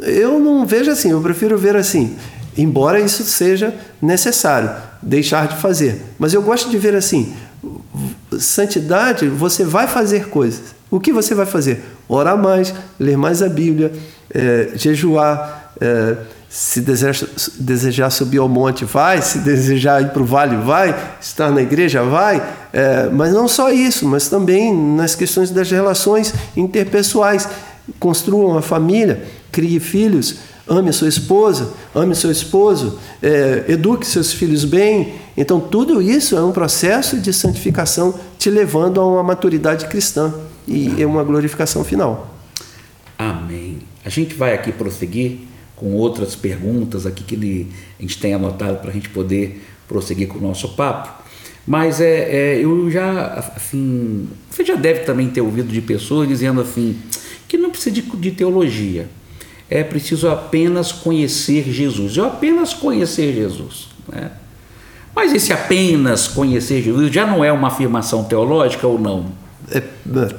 Eu não vejo assim, eu prefiro ver assim, embora isso seja necessário, deixar de fazer. Mas eu gosto de ver assim, santidade, você vai fazer coisas. O que você vai fazer? Orar mais, ler mais a Bíblia, é, jejuar, é, se desejar, subir ao monte, vai, se desejar ir para o vale, vai, estar na igreja, vai, é, mas não só isso, mas também nas questões das relações interpessoais. Construam a família, crie filhos, ame sua esposa, ame seu esposo, é, eduque seus filhos bem. Então, tudo isso é um processo de santificação te levando a uma maturidade cristã e é uma glorificação final.
Amém. A gente vai aqui prosseguir com outras perguntas aqui que ele, a gente tem anotado para a gente poder prosseguir com o nosso papo. Mas é, é, eu já, assim, você já deve também ter ouvido de pessoas dizendo assim, que não precisa de, de teologia é preciso apenas conhecer Jesus. Eu apenas conhecer Jesus. Né? Mas esse apenas conhecer Jesus já não é uma afirmação teológica ou não?
É, é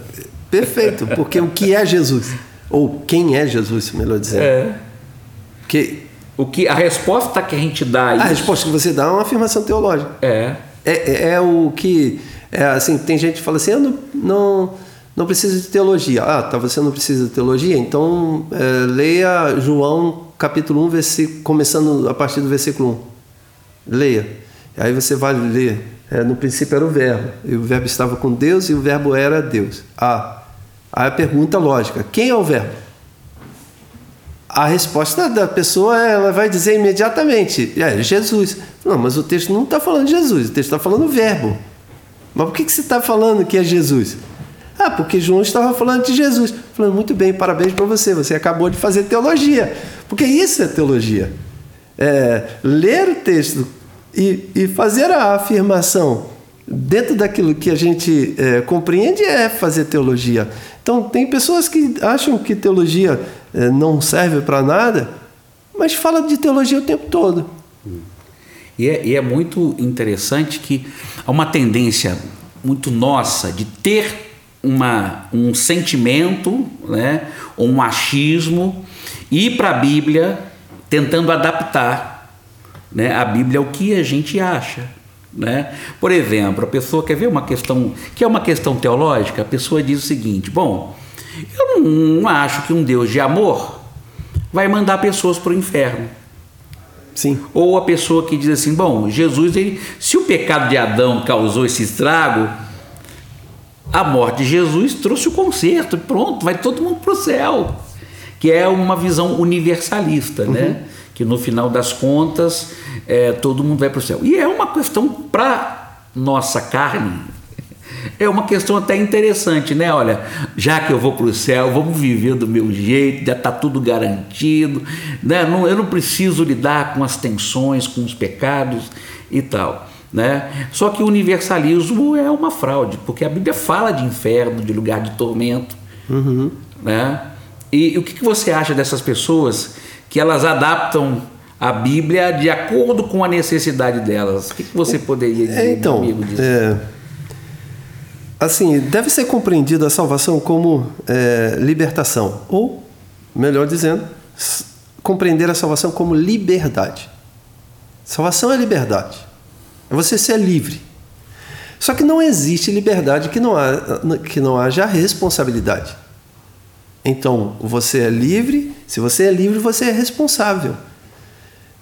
perfeito, porque o que é Jesus? Ou quem é Jesus, melhor dizendo.
É.
Porque
O que, a resposta que a gente dá a
a resposta que você dá é uma afirmação teológica.
é.
É, é, é o que. É, assim, tem gente que fala assim: eu não, não, não preciso de teologia. Ah, tá, você não precisa de teologia? Então é, leia João capítulo 1, versículo, começando a partir do versículo 1. Leia. Aí você vai ler. É, no princípio era o Verbo, e o Verbo estava com Deus e o Verbo era Deus. Ah, aí a pergunta lógica: quem é o Verbo? A resposta da pessoa ela vai dizer imediatamente: é Jesus. Não, mas o texto não está falando de Jesus, o texto está falando verbo. Mas por que, que você está falando que é Jesus? Ah, porque João estava falando de Jesus. Falando, muito bem, parabéns para você, você acabou de fazer teologia. Porque isso é teologia. É, ler o texto e, e fazer a afirmação dentro daquilo que a gente é, compreende é fazer teologia. Então, tem pessoas que acham que teologia é, não serve para nada, mas fala de teologia o tempo todo.
E é, e é muito interessante que há uma tendência muito nossa de ter uma, um sentimento, né, um achismo, e ir para a Bíblia tentando adaptar né, a Bíblia ao que a gente acha. Né? Por exemplo, a pessoa quer ver uma questão que é uma questão teológica, a pessoa diz o seguinte: bom, eu não, não acho que um Deus de amor vai mandar pessoas para o inferno.
Sim.
Ou a pessoa que diz assim: bom, Jesus, ele, se o pecado de Adão causou esse estrago, a morte de Jesus trouxe o conserto, e pronto, vai todo mundo para o céu. Que é uma visão universalista, né? Que no final das contas, é, todo mundo vai para o céu. E é uma questão para nossa carne, é uma questão até interessante, né? Olha, já que eu vou para o céu, vamos viver do meu jeito, já está tudo garantido, né? Não, eu não preciso lidar com as tensões, com os pecados e tal. Né? Só que o universalismo é uma fraude, porque a Bíblia fala de inferno, de lugar de tormento. Né? E, e o que, que você acha dessas pessoas que elas adaptam a Bíblia de acordo com a necessidade delas? O que, que você poderia dizer,
É, então,
meu amigo, disso?
é, assim, deve ser compreendida a salvação como é, libertação, ou, melhor dizendo, compreender a salvação como liberdade. Salvação é liberdade, é você ser livre. Só que não existe liberdade que não, há, que não haja responsabilidade. Então, você é livre, se você é livre, você é responsável.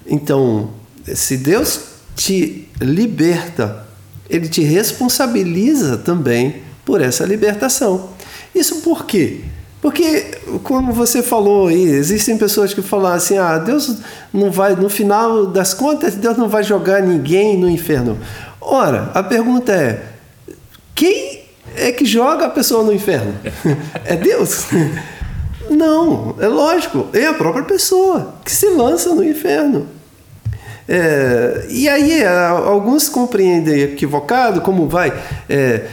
Então, se Deus te liberta, ele te responsabiliza também por essa libertação. Isso por quê? Porque, como você falou aí, existem pessoas que falam assim: ah, Deus não vai, no final das contas, Deus não vai jogar ninguém no inferno. Ora, a pergunta é: quem é que joga a pessoa no inferno? É Deus? Não, é lógico, é a própria pessoa que se lança no inferno. É, e aí, a- alguns compreendem equivocado como vai é,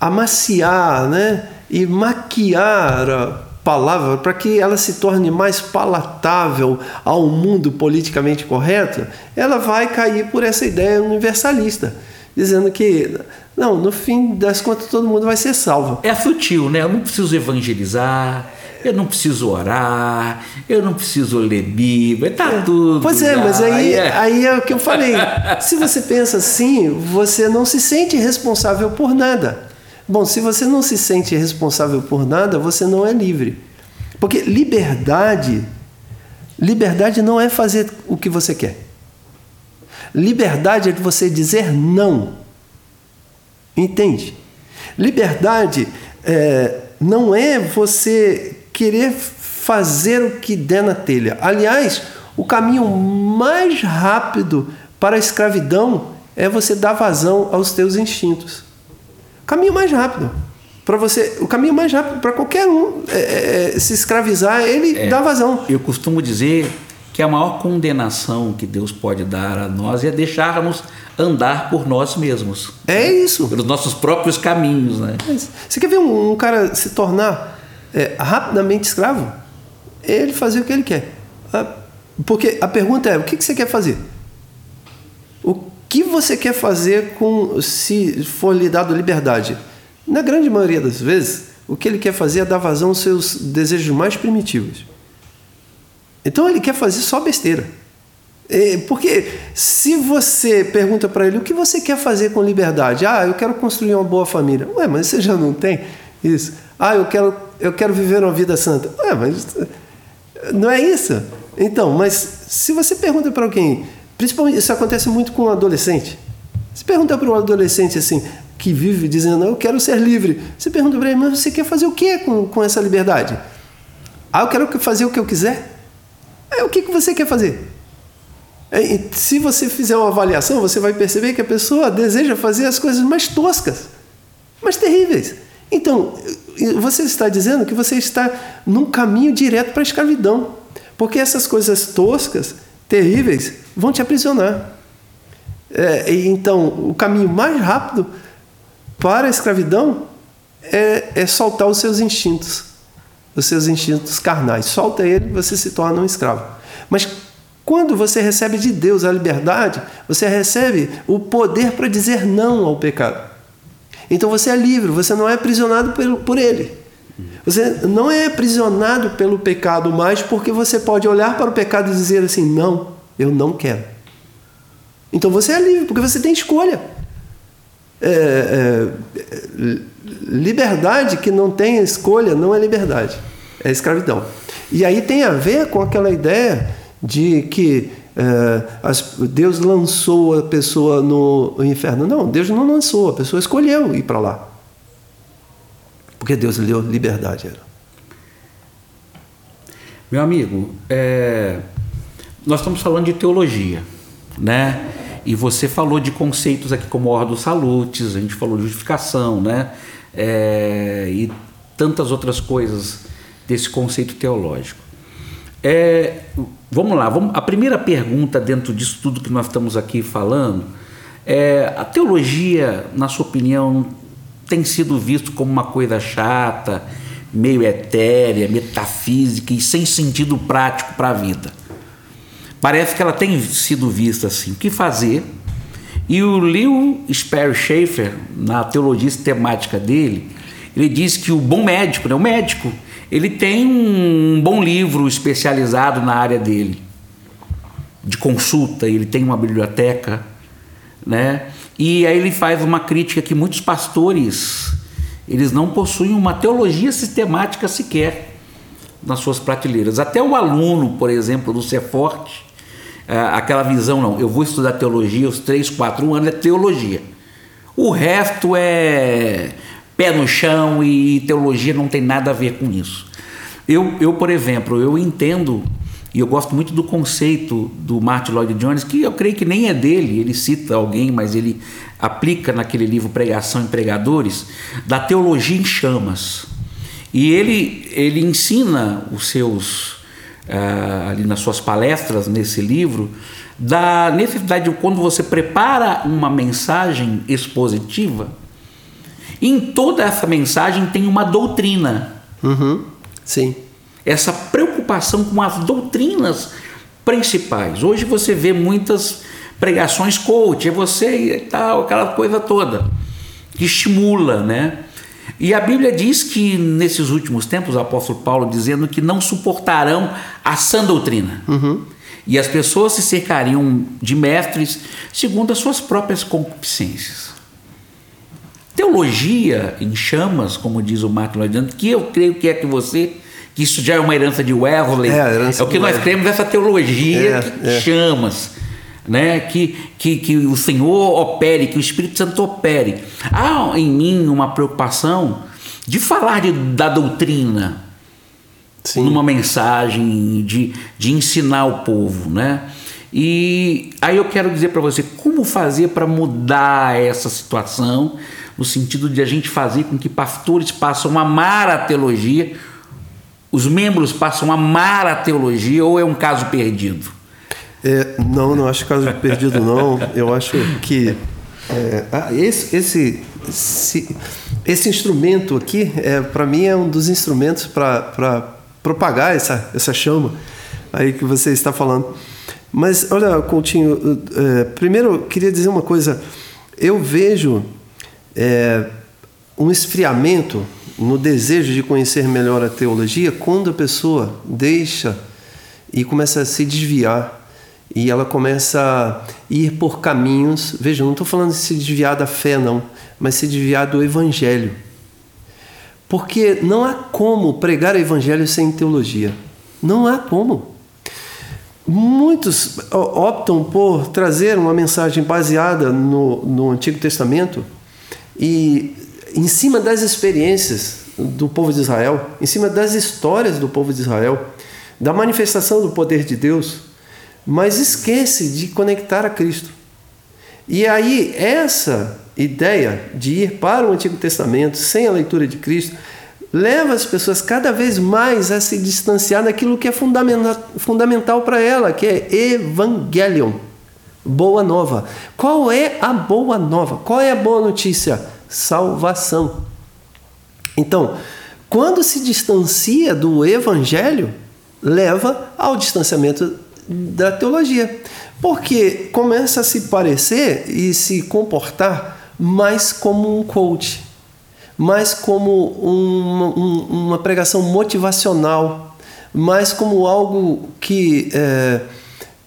amaciar né, e maquiar a palavra para que ela se torne mais palatável ao mundo politicamente correto, ela vai cair por essa ideia universalista, dizendo que, não, no fim das contas, todo mundo vai ser salvo.
É sutil, né? Eu não preciso evangelizar, eu não preciso orar, eu não preciso ler Bíblia, tá tudo.
Pois é,
já.
mas aí,
é.
aí é o que eu falei. Se você pensa assim, você não se sente responsável por nada. Bom, se você não se sente responsável por nada, você não é livre. Porque liberdade, liberdade não é fazer o que você quer. Liberdade é você dizer não. Entende? Liberdade é, não é você querer fazer o que der na telha. Aliás, o caminho mais rápido para a escravidão é você dar vazão aos teus instintos. Caminho mais rápido para você, o caminho mais rápido para qualquer um é, é, se escravizar, é ele dá vazão.
Eu costumo dizer que a maior condenação que Deus pode dar a nós é deixarmos andar por nós mesmos,
É isso.
pelos nossos próprios caminhos, né?
Você quer ver um, um cara se tornar é, rapidamente escravo? Ele fazer o que ele quer. Ah, Porque a pergunta é: o que que você quer fazer? O que você quer fazer com se for lhe dado liberdade? Na grande maioria das vezes, o que ele quer fazer é dar vazão aos seus desejos mais primitivos. Então ele quer fazer só besteira. É, porque se você pergunta para ele o que você quer fazer com liberdade, ah, eu quero construir uma boa família. Ué, mas você já não tem isso. Ah, eu quero, eu quero viver uma vida santa. Ué, mas não é isso. Então, mas se você pergunta para alguém, principalmente isso acontece muito com um adolescente. Se pergunta para um adolescente assim, que vive dizendo, eu quero ser livre. Você pergunta para ele, mas você quer fazer o que com, com essa liberdade? Ah, eu quero fazer o que eu quiser. É, o que, que você quer fazer? É, se você fizer uma avaliação, você vai perceber que a pessoa deseja fazer as coisas mais toscas, mais terríveis. Então, você está dizendo que você está num caminho direto para a escravidão, porque essas coisas toscas, terríveis, vão te aprisionar. É, então, o caminho mais rápido para a escravidão é, é soltar os seus instintos, os seus instintos carnais. Solta ele, você se torna um escravo. Mas quando você recebe de Deus a liberdade, você recebe o poder para dizer não ao pecado. Então você é livre, você não é aprisionado por ele. Você não é aprisionado pelo pecado mais porque você pode olhar para o pecado e dizer assim: não, eu não quero. Então você é livre, porque você tem escolha. É, é, liberdade que não tem escolha não é liberdade, é escravidão. E aí tem a ver com aquela ideia de que é, as, Deus lançou a pessoa no, no inferno. Não, Deus não lançou, a pessoa escolheu ir para lá. Porque Deus lhe deu liberdade.
Meu amigo, é, nós estamos falando de teologia, né? E você falou de conceitos aqui como ordem dos salutes, a gente falou de justificação, né? É, e tantas outras coisas desse conceito teológico. É, vamos lá, vamos, a primeira pergunta dentro disso tudo que nós estamos aqui falando é: a teologia, na sua opinião, tem sido visto como uma coisa chata, meio etérea, metafísica e sem sentido prático para a vida? Parece que ela tem sido vista assim. O que fazer? E o Leo Sperry Schaefer, na teologia sistemática dele, ele diz que o bom médico, né, o médico, ele tem um bom livro especializado na área dele, de consulta, ele tem uma biblioteca, né? E aí ele faz uma crítica que muitos pastores, eles não possuem uma teologia sistemática sequer nas suas prateleiras. Até o aluno, por exemplo, do Ceforte, é, aquela visão, não, eu vou estudar teologia, os três, quatro anos é teologia. O resto é pé no chão e teologia não tem nada a ver com isso. Eu, eu por exemplo, eu entendo e eu gosto muito do conceito do Martin Lloyd Jones, que eu creio que nem é dele, ele cita alguém, mas ele aplica naquele livro Pregação em Pregadores, da teologia em chamas. E ele, ele ensina os seus, uh, ali nas suas palestras, nesse livro, da necessidade de quando você prepara uma mensagem expositiva, em toda essa mensagem tem uma doutrina.
Uhum. Sim.
Essa preocupação com as doutrinas principais. Hoje você vê muitas pregações coach, é você e tal, aquela coisa toda que estimula, né? E a Bíblia diz que nesses últimos tempos, o apóstolo Paulo dizendo que não suportarão a sã doutrina.
Uhum.
E as pessoas se cercariam de mestres segundo as suas próprias concupiscências. Teologia em chamas, como diz o Martin Lloyd que eu creio que é que você, que isso já é uma herança de Wesley, é, é o que nós cremos essa teologia é, que é. chamas, né? Que, que, que o Senhor opere, que o Espírito Santo opere. Há em mim uma preocupação de falar de, da doutrina Sim. numa mensagem, de, de ensinar o povo, né? E aí eu quero dizer para você como fazer para mudar essa situação no sentido de a gente fazer com que pastores passam a amar a teologia, os membros passam a amar a teologia, ou é um caso perdido?
É, não, não acho caso perdido, não. Eu acho que é, ah, esse, esse, esse, esse, instrumento aqui, é, para mim, é um dos instrumentos para propagar essa, essa chama aí que você está falando. Mas, olha, Coutinho, é, primeiro eu queria dizer uma coisa. Eu vejo é, um esfriamento no desejo de conhecer melhor a teologia quando a pessoa deixa e começa a se desviar e ela começa a ir por caminhos. Veja, não estou falando de se desviar da fé, não, mas se desviar do evangelho. Porque não há como pregar o evangelho sem teologia. Não há como. Muitos optam por trazer uma mensagem baseada no, no Antigo Testamento e em cima das experiências do povo de Israel, em cima das histórias do povo de Israel, da manifestação do poder de Deus, mas esquece de conectar a Cristo. E aí, essa ideia de ir para o Antigo Testamento sem a leitura de Cristo leva as pessoas cada vez mais a se distanciar daquilo que é fundamental, fundamental para ela, que é Evangelion, boa nova. Qual é a boa nova? Qual é a boa notícia? Salvação. Então, quando se distancia do Evangelho, leva ao distanciamento da teologia, porque começa a se parecer e se comportar mais como um coach mais como uma, uma pregação motivacional, mais como algo que é,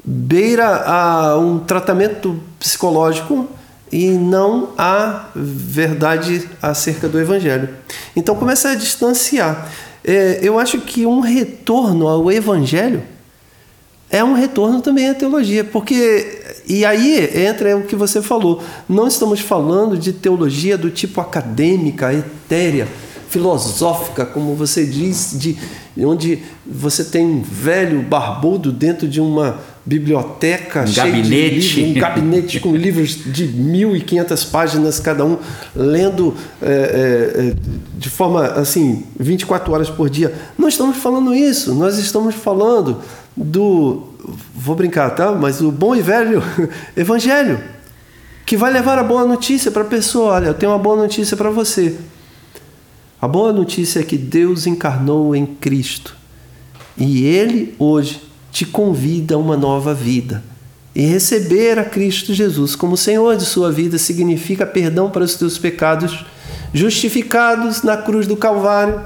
beira a um tratamento psicológico e não a verdade acerca do Evangelho. Então começa a distanciar. É, eu acho que um retorno ao Evangelho é um retorno também à teologia, porque e aí entra o que você falou. Não estamos falando de teologia do tipo acadêmica, etérea, filosófica, como você diz, de onde você tem um velho barbudo dentro de uma biblioteca
um cheia gabinete.
de livros, um gabinete com livros de 1.500 páginas cada um, lendo é, é, de forma assim 24 horas por dia. Não estamos falando isso. Nós estamos falando do vou brincar, tá? Mas o bom e velho evangelho que vai levar a boa notícia para a pessoa. Olha, eu tenho uma boa notícia para você. A boa notícia é que Deus encarnou em Cristo e Ele hoje te convida a uma nova vida. E receber a Cristo Jesus como Senhor de sua vida significa perdão para os teus pecados, justificados na cruz do Calvário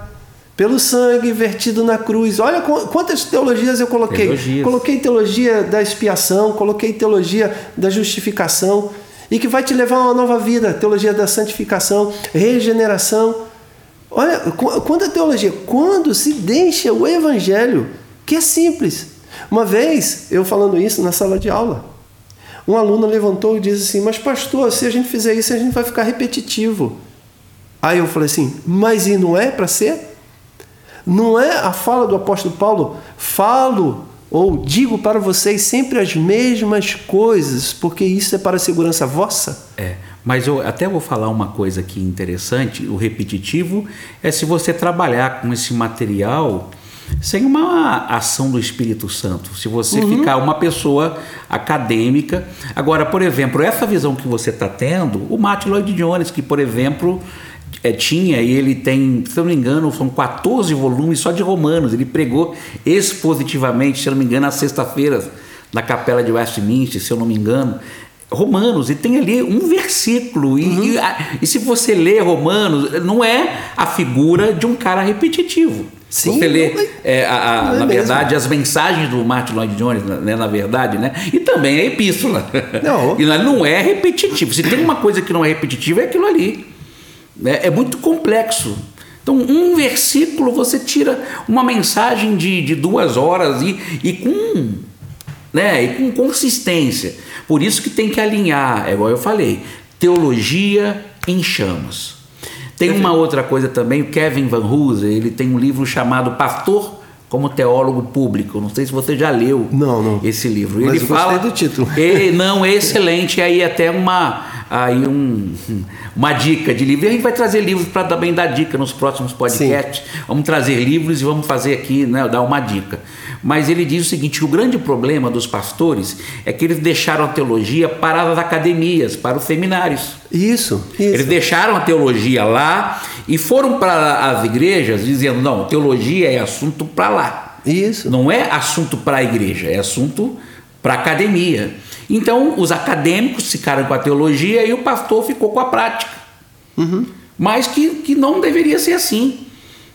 pelo sangue vertido na cruz. Olha quantas teologias eu coloquei. Teologias. Coloquei teologia da expiação, coloquei teologia da justificação e que vai te levar a uma nova vida, teologia da santificação, regeneração. Olha, quanta teologia, quando se deixa o evangelho, que é simples. Uma vez, eu falando isso na sala de aula, um aluno levantou e disse assim: Mas, pastor, se a gente fizer isso, a gente vai ficar repetitivo. Aí eu falei assim: Mas e não é para ser? Não é a fala do apóstolo Paulo, falo ou digo para vocês sempre as mesmas coisas, porque isso é para a segurança vossa?
É, mas eu até vou falar uma coisa aqui interessante: o repetitivo é se você trabalhar com esse material sem uma ação do Espírito Santo. Se você uhum. ficar uma pessoa acadêmica. Agora, por exemplo, essa visão que você está tendo, o Martin Lloyd Jones, que, por exemplo, é, tinha, e ele tem, se eu não me engano, são 14 volumes só de Romanos. Ele pregou expositivamente, se eu não me engano, às sexta-feiras, na capela de Westminster, se eu não me engano. Romanos, e tem ali um versículo. E, uhum. e, e, se você lê Romanos, não é a figura de um cara repetitivo. Sim, você lê, é, a, a, é na verdade, as mensagens do Martin Lloyd Jones, né, na verdade, né? E também a epístola. Não. e não é repetitivo. Se tem uma coisa que não é repetitiva, é aquilo ali. É, é muito complexo. Então, um versículo você tira uma mensagem de, de duas horas e, e, com, né, e com consistência. Por isso que tem que alinhar, é igual eu falei, teologia em chamas. Tem uma outra coisa também, o Kevin Van Hooser, ele tem um livro chamado Pastor como teólogo público. Não sei se você já leu
não, não.
esse livro.
Mas
ele
eu
fala
do título.
Ele, não, é excelente. Aí até uma aí um, uma dica de livro. E a gente vai trazer livros para também dar dica nos próximos podcasts. Sim. Vamos trazer livros e vamos fazer aqui, né, dar uma dica. Mas ele diz o seguinte: o grande problema dos pastores é que eles deixaram a teologia para as academias, para os seminários.
Isso, isso.
Eles deixaram a teologia lá e foram para as igrejas dizendo: não, teologia é assunto para lá.
Isso.
Não é assunto para a igreja, é assunto para a academia. Então, os acadêmicos ficaram com a teologia e o pastor ficou com a prática. Uhum. Mas que, que não deveria ser assim.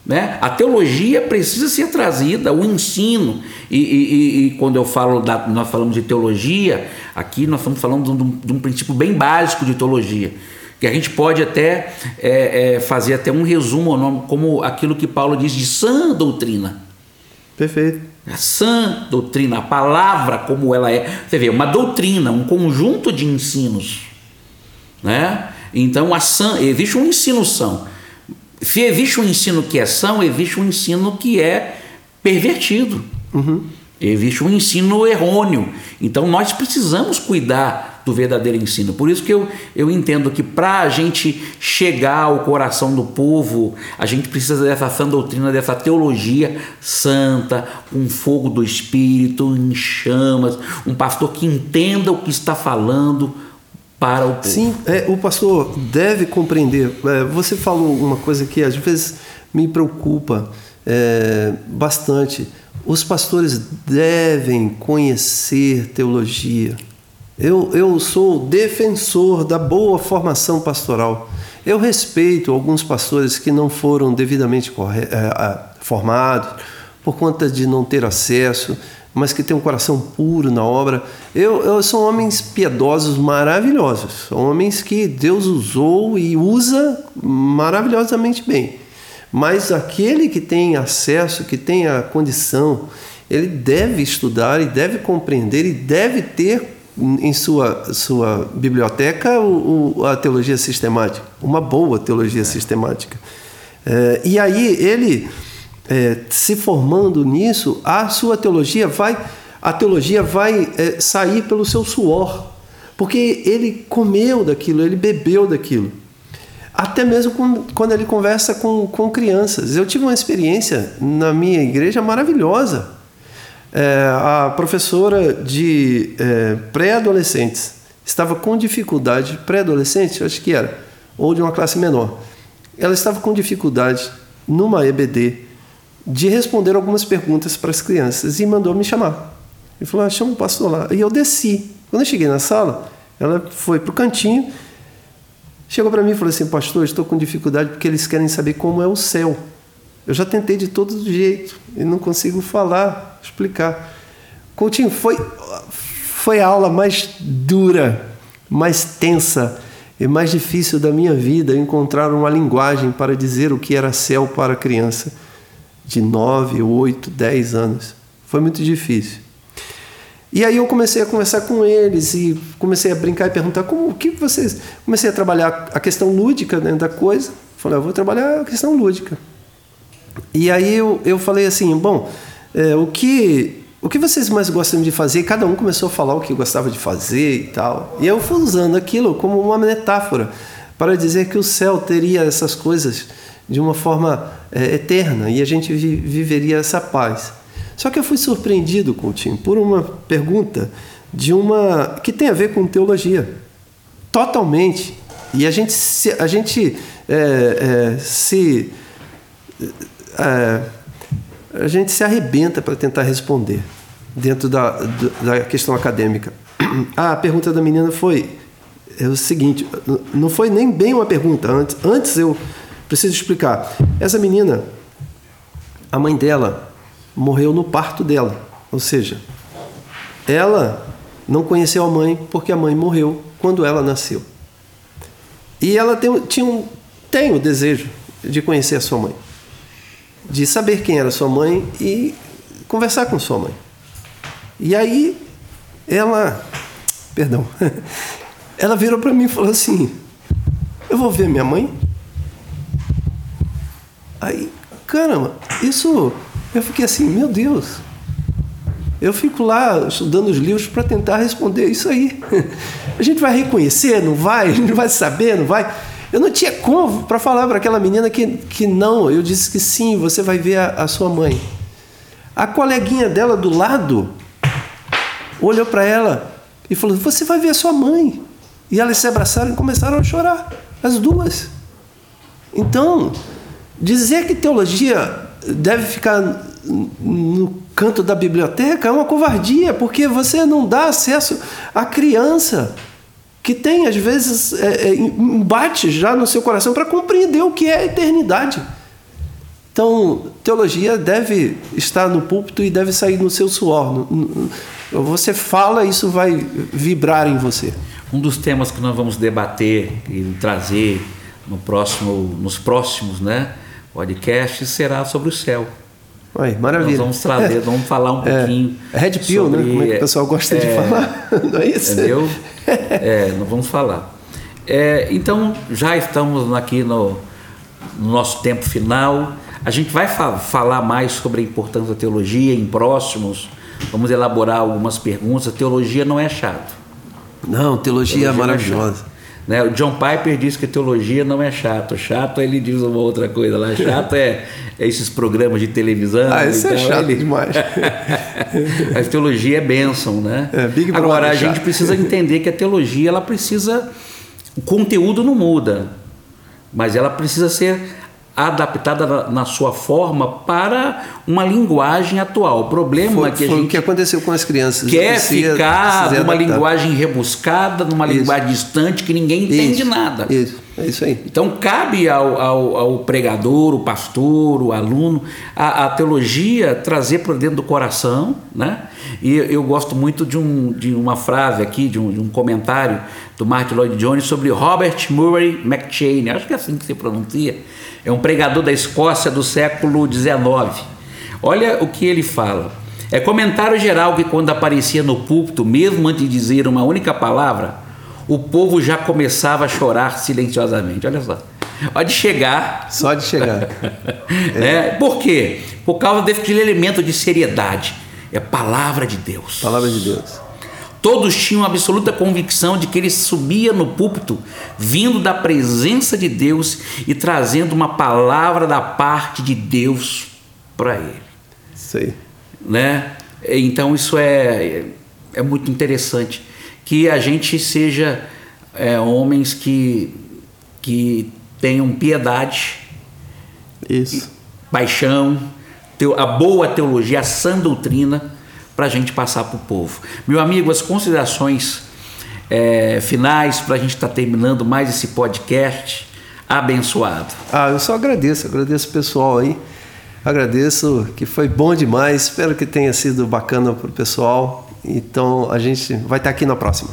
Né? A teologia precisa ser trazida, o ensino. E, e, e, quando eu falo da, nós falamos de teologia, aqui nós estamos falando de um, de um princípio bem básico de teologia. Que a gente pode até é, é, fazer até um resumo, como aquilo que Paulo diz de sã doutrina.
Perfeito.
A sã doutrina, a palavra como ela é. Você vê, uma doutrina, um conjunto de ensinos. Né? Então, a sã, existe um ensino são. Se existe um ensino que é são, existe um ensino que é pervertido. Uhum. Existe um ensino errôneo. Então nós precisamos cuidar do verdadeiro ensino. Por isso que eu, eu entendo que para a gente chegar ao coração do povo, a gente precisa dessa sã doutrina, dessa teologia santa, com fogo do Espírito, em chamas, um pastor que entenda o que está falando para o povo.
Sim, é, o pastor deve compreender. É, você falou uma coisa que às vezes me preocupa é, bastante. Os pastores devem conhecer teologia. Eu, eu sou defensor da boa formação pastoral. Eu respeito alguns pastores que não foram devidamente é, formados por conta de não ter acesso mas que tem um coração puro na obra. Eu, eu são homens piedosos maravilhosos, homens que Deus usou e usa maravilhosamente bem. Mas aquele que tem acesso, que tem a condição, ele deve estudar e deve compreender e deve ter em sua, sua biblioteca o, o, a teologia sistemática, uma boa teologia sistemática. É, e aí ele é, se formando nisso, a sua teologia vai, a teologia vai é, sair pelo seu suor, porque ele comeu daquilo, ele bebeu daquilo. Até mesmo quando ele conversa com, com crianças. Eu tive uma experiência na minha igreja maravilhosa. É, a professora de é, pré-adolescentes estava com dificuldade, pré-adolescente, acho que era, ou de uma classe menor. Ela estava com dificuldade numa EBD de responder algumas perguntas para as crianças e mandou me chamar. Ele falou: ah, chama o pastor lá. E eu desci. Quando eu cheguei na sala, ela foi para o cantinho, chegou para mim e falou assim: Pastor, estou com dificuldade porque eles querem saber como é o céu. Eu já tentei de todo jeito e não consigo falar, explicar. Coutinho, foi, foi a aula mais dura, mais tensa e mais difícil da minha vida encontrar uma linguagem para dizer o que era céu para criança de 9, 8, 10 anos. Foi muito difícil. E aí eu comecei a conversar com eles e comecei a brincar e perguntar como o que vocês. Comecei a trabalhar a questão lúdica né, da coisa. Falei, eu vou trabalhar a questão lúdica. E aí eu, eu falei assim, bom, é, o que o que vocês mais gostam de fazer? Cada um começou a falar o que gostava de fazer e tal. E eu fui usando aquilo como uma metáfora para dizer que o céu teria essas coisas de uma forma é, eterna e a gente vi, viveria essa paz. Só que eu fui surpreendido, Coutinho, por uma pergunta de uma que tem a ver com teologia, totalmente. E a gente se, a gente é, é, se é, a gente se arrebenta para tentar responder dentro da, da questão acadêmica. A pergunta da menina foi é o seguinte, não foi nem bem uma pergunta antes. Antes eu Preciso explicar. Essa menina, a mãe dela morreu no parto dela. Ou seja, ela não conheceu a mãe porque a mãe morreu quando ela nasceu. E ela tem, tinha um, tem o desejo de conhecer a sua mãe, de saber quem era sua mãe e conversar com sua mãe. E aí ela, perdão, ela virou para mim e falou assim: Eu vou ver minha mãe. Aí, caramba, isso. Eu fiquei assim, meu Deus. Eu fico lá estudando os livros para tentar responder isso aí. A gente vai reconhecer, não vai? A gente vai saber, não vai? Eu não tinha como para falar para aquela menina que, que não. Eu disse que sim, você vai ver a, a sua mãe. A coleguinha dela do lado olhou para ela e falou: Você vai ver a sua mãe. E elas se abraçaram e começaram a chorar, as duas. Então, Dizer que teologia deve ficar no, canto da biblioteca é uma covardia, porque você não dá acesso à criança que tem, às vezes, é, é, embate já no seu coração para compreender o que é a eternidade. Então, teologia deve estar no púlpito e deve sair no seu suor. Você fala, isso vai vibrar em você.
Um dos temas que nós vamos debater e trazer no próximo, nos próximos né, podcasts será sobre o céu.
Oi, maravilha. Nós
vamos trazer, vamos falar um é, pouquinho.
É, Red Pill, sobre, né? Como é que o pessoal gosta é, de falar, não é isso?
Entendeu? É, nós vamos falar. É, então, já estamos aqui no, no, nosso tempo final. A gente vai fa falar mais sobre a importância da teologia em próximos. Vamos elaborar algumas perguntas. A teologia não é chato.
Não, teologia, teologia é maravilhosa.
Né? O John Piper diz que teologia não é chato. Chato ele diz uma outra coisa lá. Chato é, é esses programas de televisão.
Ah, isso é chato ele... demais.
a teologia é bênção, né? É, Big Agora, a gente precisa entender que a teologia, ela precisa... O conteúdo não muda, mas ela precisa ser adaptada na sua forma para uma linguagem atual. O problema
foi,
é que
a
gente
o que aconteceu com as crianças.
Quer ficar numa linguagem rebuscada, numa isso. linguagem distante que ninguém entende
isso.
nada.
Isso. É isso aí.
Então cabe ao, ao, ao pregador, o pastor, o aluno, a, a teologia trazer para dentro do coração, né? E eu gosto muito de, um, de uma frase aqui, de um, de um comentário do Martin Lloyd Jones sobre Robert Murray McCheyne, acho que é assim que se pronuncia é um pregador da Escócia do século XIX. Olha o que ele fala. É comentário geral que quando aparecia no púlpito, mesmo antes de dizer uma única palavra, o povo já começava a chorar silenciosamente. Olha só. Pode chegar.
Só de chegar.
é. Por quê? Por causa desse elemento de seriedade. É palavra de Deus.
Palavra de Deus.
Todos tinham absoluta convicção de que ele subia no púlpito, vindo da presença de Deus e trazendo uma palavra da parte de Deus para ele.
Sei.
Né? Então isso é, é muito interessante. Que a gente seja é, homens que, que tenham piedade,
isso.
paixão, a boa teologia, a sã doutrina para a gente passar para o povo. Meu amigo, as considerações é, finais para a gente estar tá terminando mais esse podcast abençoado.
Ah, eu só agradeço, agradeço o pessoal aí. Agradeço que foi bom demais. Espero que tenha sido bacana para o pessoal. Então a gente vai estar aqui na próxima.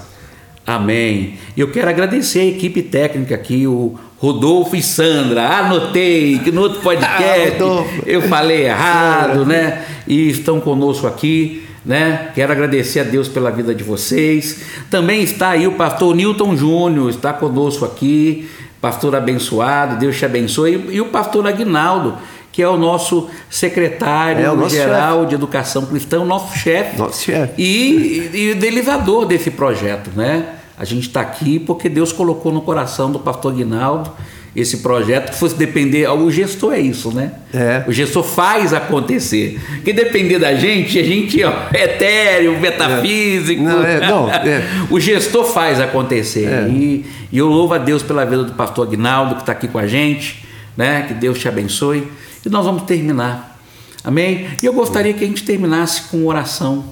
Amém. Eu quero agradecer a equipe técnica aqui, o Rodolfo e Sandra. Anotei que no outro podcast ah, eu falei errado, né? E estão conosco aqui né? Quero agradecer a Deus pela vida de vocês. Também está aí o pastor Newton Júnior, está conosco aqui, pastor abençoado, Deus te abençoe. E o pastor Aguinaldo, que é o nosso secretário é o nosso geral chefe. de educação cristã, o nosso chefe.
Nosso chefe.
E, e, e idealizador desse projeto, né? A gente está aqui porque Deus colocou no coração do pastor Aguinaldo esse projeto que fosse depender. O gestor é isso, né?
É.
O gestor faz acontecer. Que depender da gente, a gente ó, é etéreo, metafísico. É.
Não, é, não, é.
o gestor faz acontecer. É. E, e, eu louvo a Deus pela vida do pastor Aguinaldo, que está aqui com a gente. Né? Que Deus te abençoe. E nós vamos terminar. Amém? E eu gostaria que a gente terminasse com oração.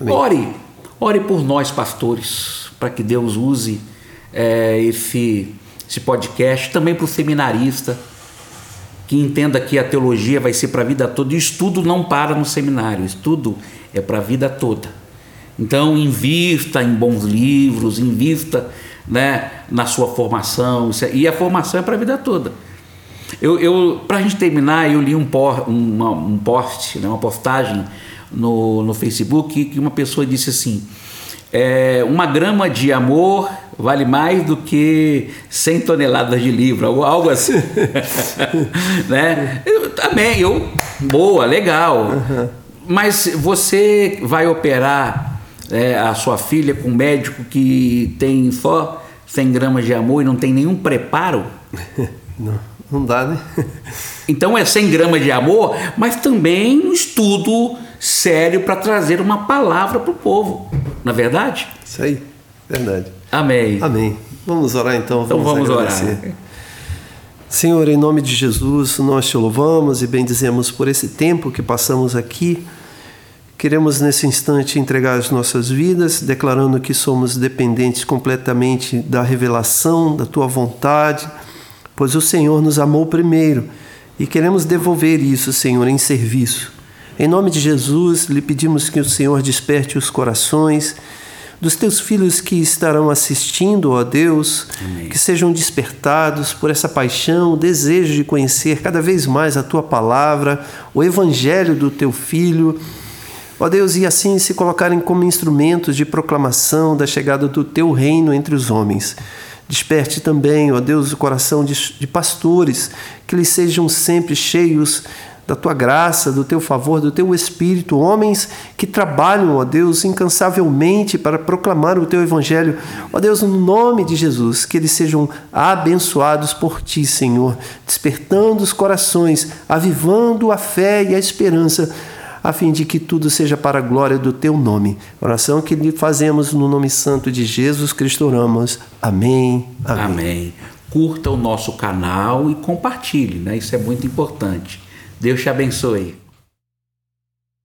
Amém. Ore. Ore por nós, pastores, para que Deus use é, esse esse podcast, também para o seminarista, que entenda que a teologia vai ser para a vida toda. E o estudo não para no seminário, o estudo é para a vida toda. Então, invista em bons livros, invista né, na sua formação, é, e a formação é para a vida toda. Eu, eu para a gente terminar, eu li um, por, uma, um post, né, uma postagem no, no Facebook que uma pessoa disse assim: é, uma grama de amor vale mais do que 100 toneladas de livro, algo assim. né? Eu, também, eu, boa, legal. Uhum. Mas você vai operar é, a sua filha com um médico que tem só 100 gramas de amor e não tem nenhum preparo?
Não, não dá, né?
então é 100 gramas de amor, mas também um estudo sério para trazer uma palavra para o povo, na é verdade?
Isso aí, verdade.
Amém.
Amém. Vamos orar então.
Vamos então vamos agradecer. orar.
Senhor, em nome de Jesus, nós te louvamos e bendizemos por esse tempo que passamos aqui Queremos nesse instante entregar as nossas vidas, declarando que somos dependentes completamente da revelação, da tua vontade, pois o Senhor nos amou primeiro e queremos devolver isso, Senhor, em serviço. Em nome de Jesus, lhe pedimos que o Senhor desperte os corações dos teus filhos que estarão assistindo, ó Deus, Amém. que sejam despertados por essa paixão, o desejo de conhecer cada vez mais a tua palavra, o evangelho do teu filho. Ó Deus, e assim se colocarem como instrumentos de proclamação da chegada do teu reino entre os homens. Desperte também, ó Deus, o coração de, de pastores, que eles sejam sempre cheios da tua graça, do teu favor, do teu espírito, homens que trabalham, ó Deus, incansavelmente para proclamar o teu evangelho. Ó Deus, no nome de Jesus, que eles sejam abençoados por ti, Senhor, despertando os corações, avivando a fé e a esperança a fim de que tudo seja para a glória do teu nome. Oração que lhe fazemos no nome santo de Jesus Cristo oramos. Amém.
Amém. Amém. Curta o nosso canal e compartilhe, né? Isso é muito importante. Deus te abençoe.